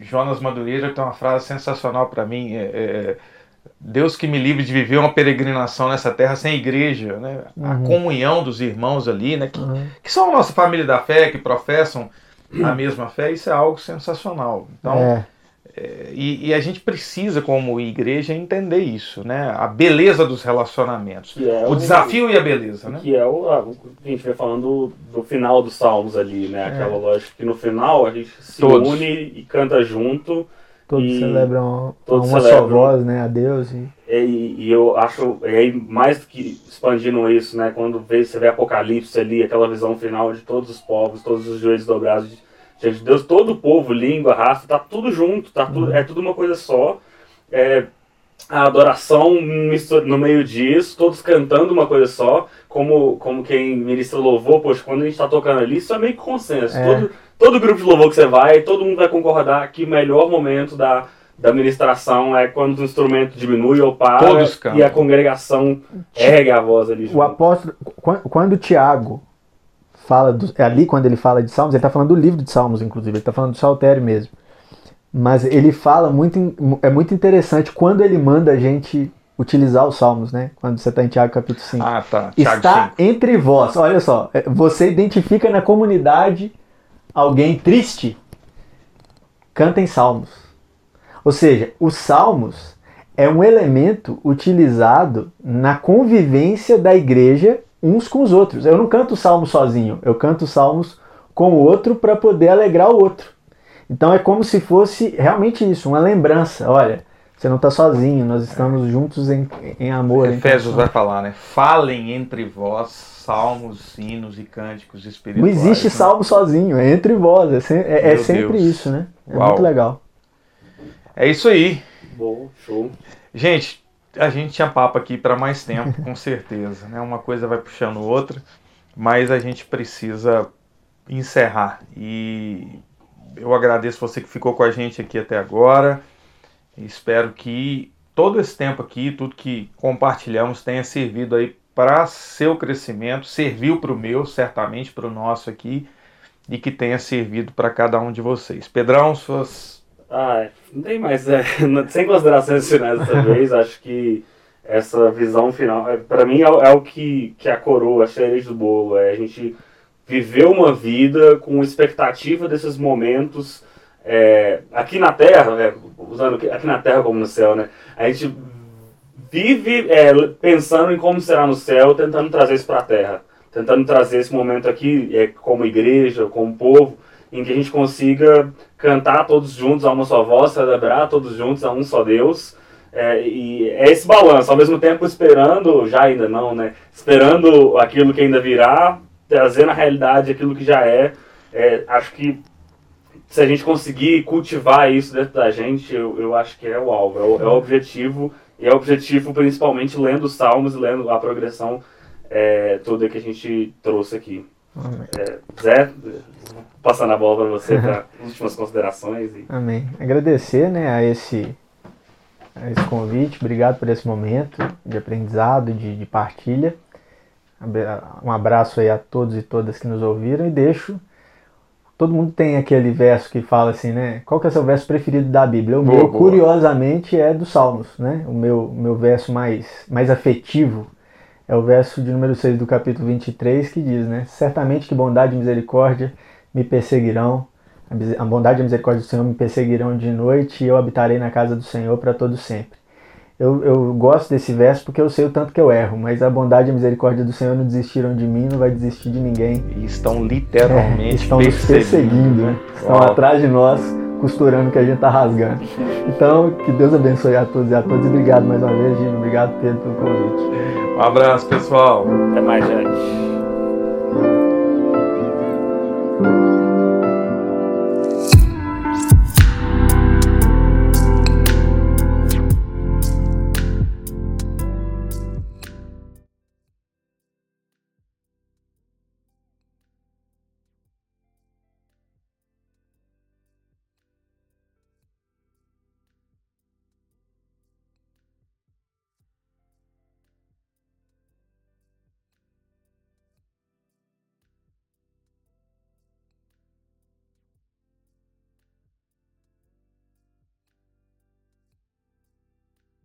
Jonas Madureira tem uma frase sensacional para mim. é, é, Deus que me livre de viver uma peregrinação nessa terra sem igreja, né? A Uhum. comunhão dos irmãos ali, né? Que, Uhum. que são a nossa família da fé, que professam a mesma fé, isso é algo sensacional. Então, É, é, e, e a gente precisa, como igreja, entender isso, né? A beleza dos relacionamentos. É O desafio e a beleza, né? Que é o, a, a gente vai falando do, do final dos salmos ali, né? Aquela lógica que no final a gente se Todos. une e canta junto. Todos celebram todos uma só celebram. voz, né? A Deus. E, E, e eu acho, e aí mais do que expandindo isso, né? Quando vê, você vê Apocalipse ali, aquela visão final de todos os povos, todos os joelhos dobrados diante de Deus, todo o povo, língua, raça, tá tudo junto, tá tudo, é tudo uma coisa só. É, a adoração no meio disso, todos cantando uma coisa só, como, como quem ministra louvor, poxa, quando a gente tá tocando ali, isso é meio que consenso. É. Todo, todo grupo de louvor que você vai, todo mundo vai concordar que o melhor momento da, da ministração é quando o instrumento diminui ou para Todos cantam. e a congregação ergue a voz ali. o junto. apóstolo, quan- quando o Tiago fala, do, é ali quando ele fala de Salmos, ele está falando do livro de Salmos, inclusive, ele está falando do Saltério mesmo. Mas ele fala muito, é muito interessante quando ele manda a gente utilizar os Salmos, né? Quando você está em Tiago capítulo 5. Ah, tá. Tiago Está 5. entre vós. Olha só, é, você identifica na comunidade alguém triste, cantem salmos. Ou seja, os salmos é um elemento utilizado na convivência da igreja uns com os outros. Eu não canto salmos sozinho, eu canto salmos com o outro para poder alegrar o outro. Então é como se fosse realmente isso, uma lembrança. Olha, você não está sozinho, nós estamos juntos em, em amor. em Efésios vai falar, né? Falem entre vós salmos, hinos e cânticos Não espirituais. existe né? salmo sozinho, é entre vós, é, se- é- é sempre Deus. isso, né? É Uau. muito legal. É isso aí. Boa, show. Gente, a gente tinha papo aqui para mais tempo, com certeza. Né? Uma coisa vai puxando outra, mas a gente precisa encerrar. E eu agradeço você que ficou com a gente aqui até agora. Espero que todo esse tempo aqui, tudo que compartilhamos, tenha servido aí para seu crescimento, serviu para o meu, certamente para o nosso aqui, e que tenha servido para cada um de vocês. Pedrão, suas Ah, não tem mais. É, sem considerações finais dessa vez, acho que essa visão final, é, para mim, é, o- é o que, que a coroa, a cereja do bolo. É a gente viver uma vida com expectativa desses momentos é, aqui na Terra, é, usando aqui na Terra como no céu, né? A gente vive é, pensando em como será no céu, tentando trazer isso para a Terra, tentando trazer esse momento aqui é, como igreja, como povo, em que a gente consiga cantar todos juntos a uma só voz, celebrar todos juntos a um só Deus. É, e é esse balanço, ao mesmo tempo esperando, já ainda não, né? Esperando aquilo que ainda virá, trazendo a realidade aquilo que já é. É, acho que se a gente conseguir cultivar isso dentro da gente, eu, eu acho que é o alvo, é o, é o objetivo, e é o objetivo principalmente lendo os salmos e lendo a progressão é, toda que a gente trouxe aqui. É, Zé, passando a bola para você para últimas considerações. E... Amém. Agradecer né, a, esse, a esse convite, obrigado por esse momento de aprendizado, de, de partilha. Um abraço aí a todos e todas que nos ouviram e deixo. Todo mundo tem aquele verso que fala assim, né? Qual que é o seu verso preferido da Bíblia? O Boa, meu, boa. curiosamente, é dos Salmos, né? O meu, meu verso mais, mais afetivo é o verso de número 6 do capítulo 23 que diz, né? Certamente que bondade e misericórdia me perseguirão, a bondade e a misericórdia do Senhor me perseguirão de noite e eu habitarei na casa do Senhor para todo sempre. Eu, eu gosto desse verso porque eu sei o tanto que eu erro, mas a bondade e a misericórdia do Senhor não desistiram de mim, não vai desistir de ninguém. E estão É, literalmente estão nos perseguindo, né? Estão Uau. atrás de nós, costurando o que a gente tá rasgando. Então, que Deus abençoe a todos e a todas. E obrigado mais uma vez, Gino. Obrigado, Pedro, pelo convite. Um abraço, pessoal. Até mais, gente.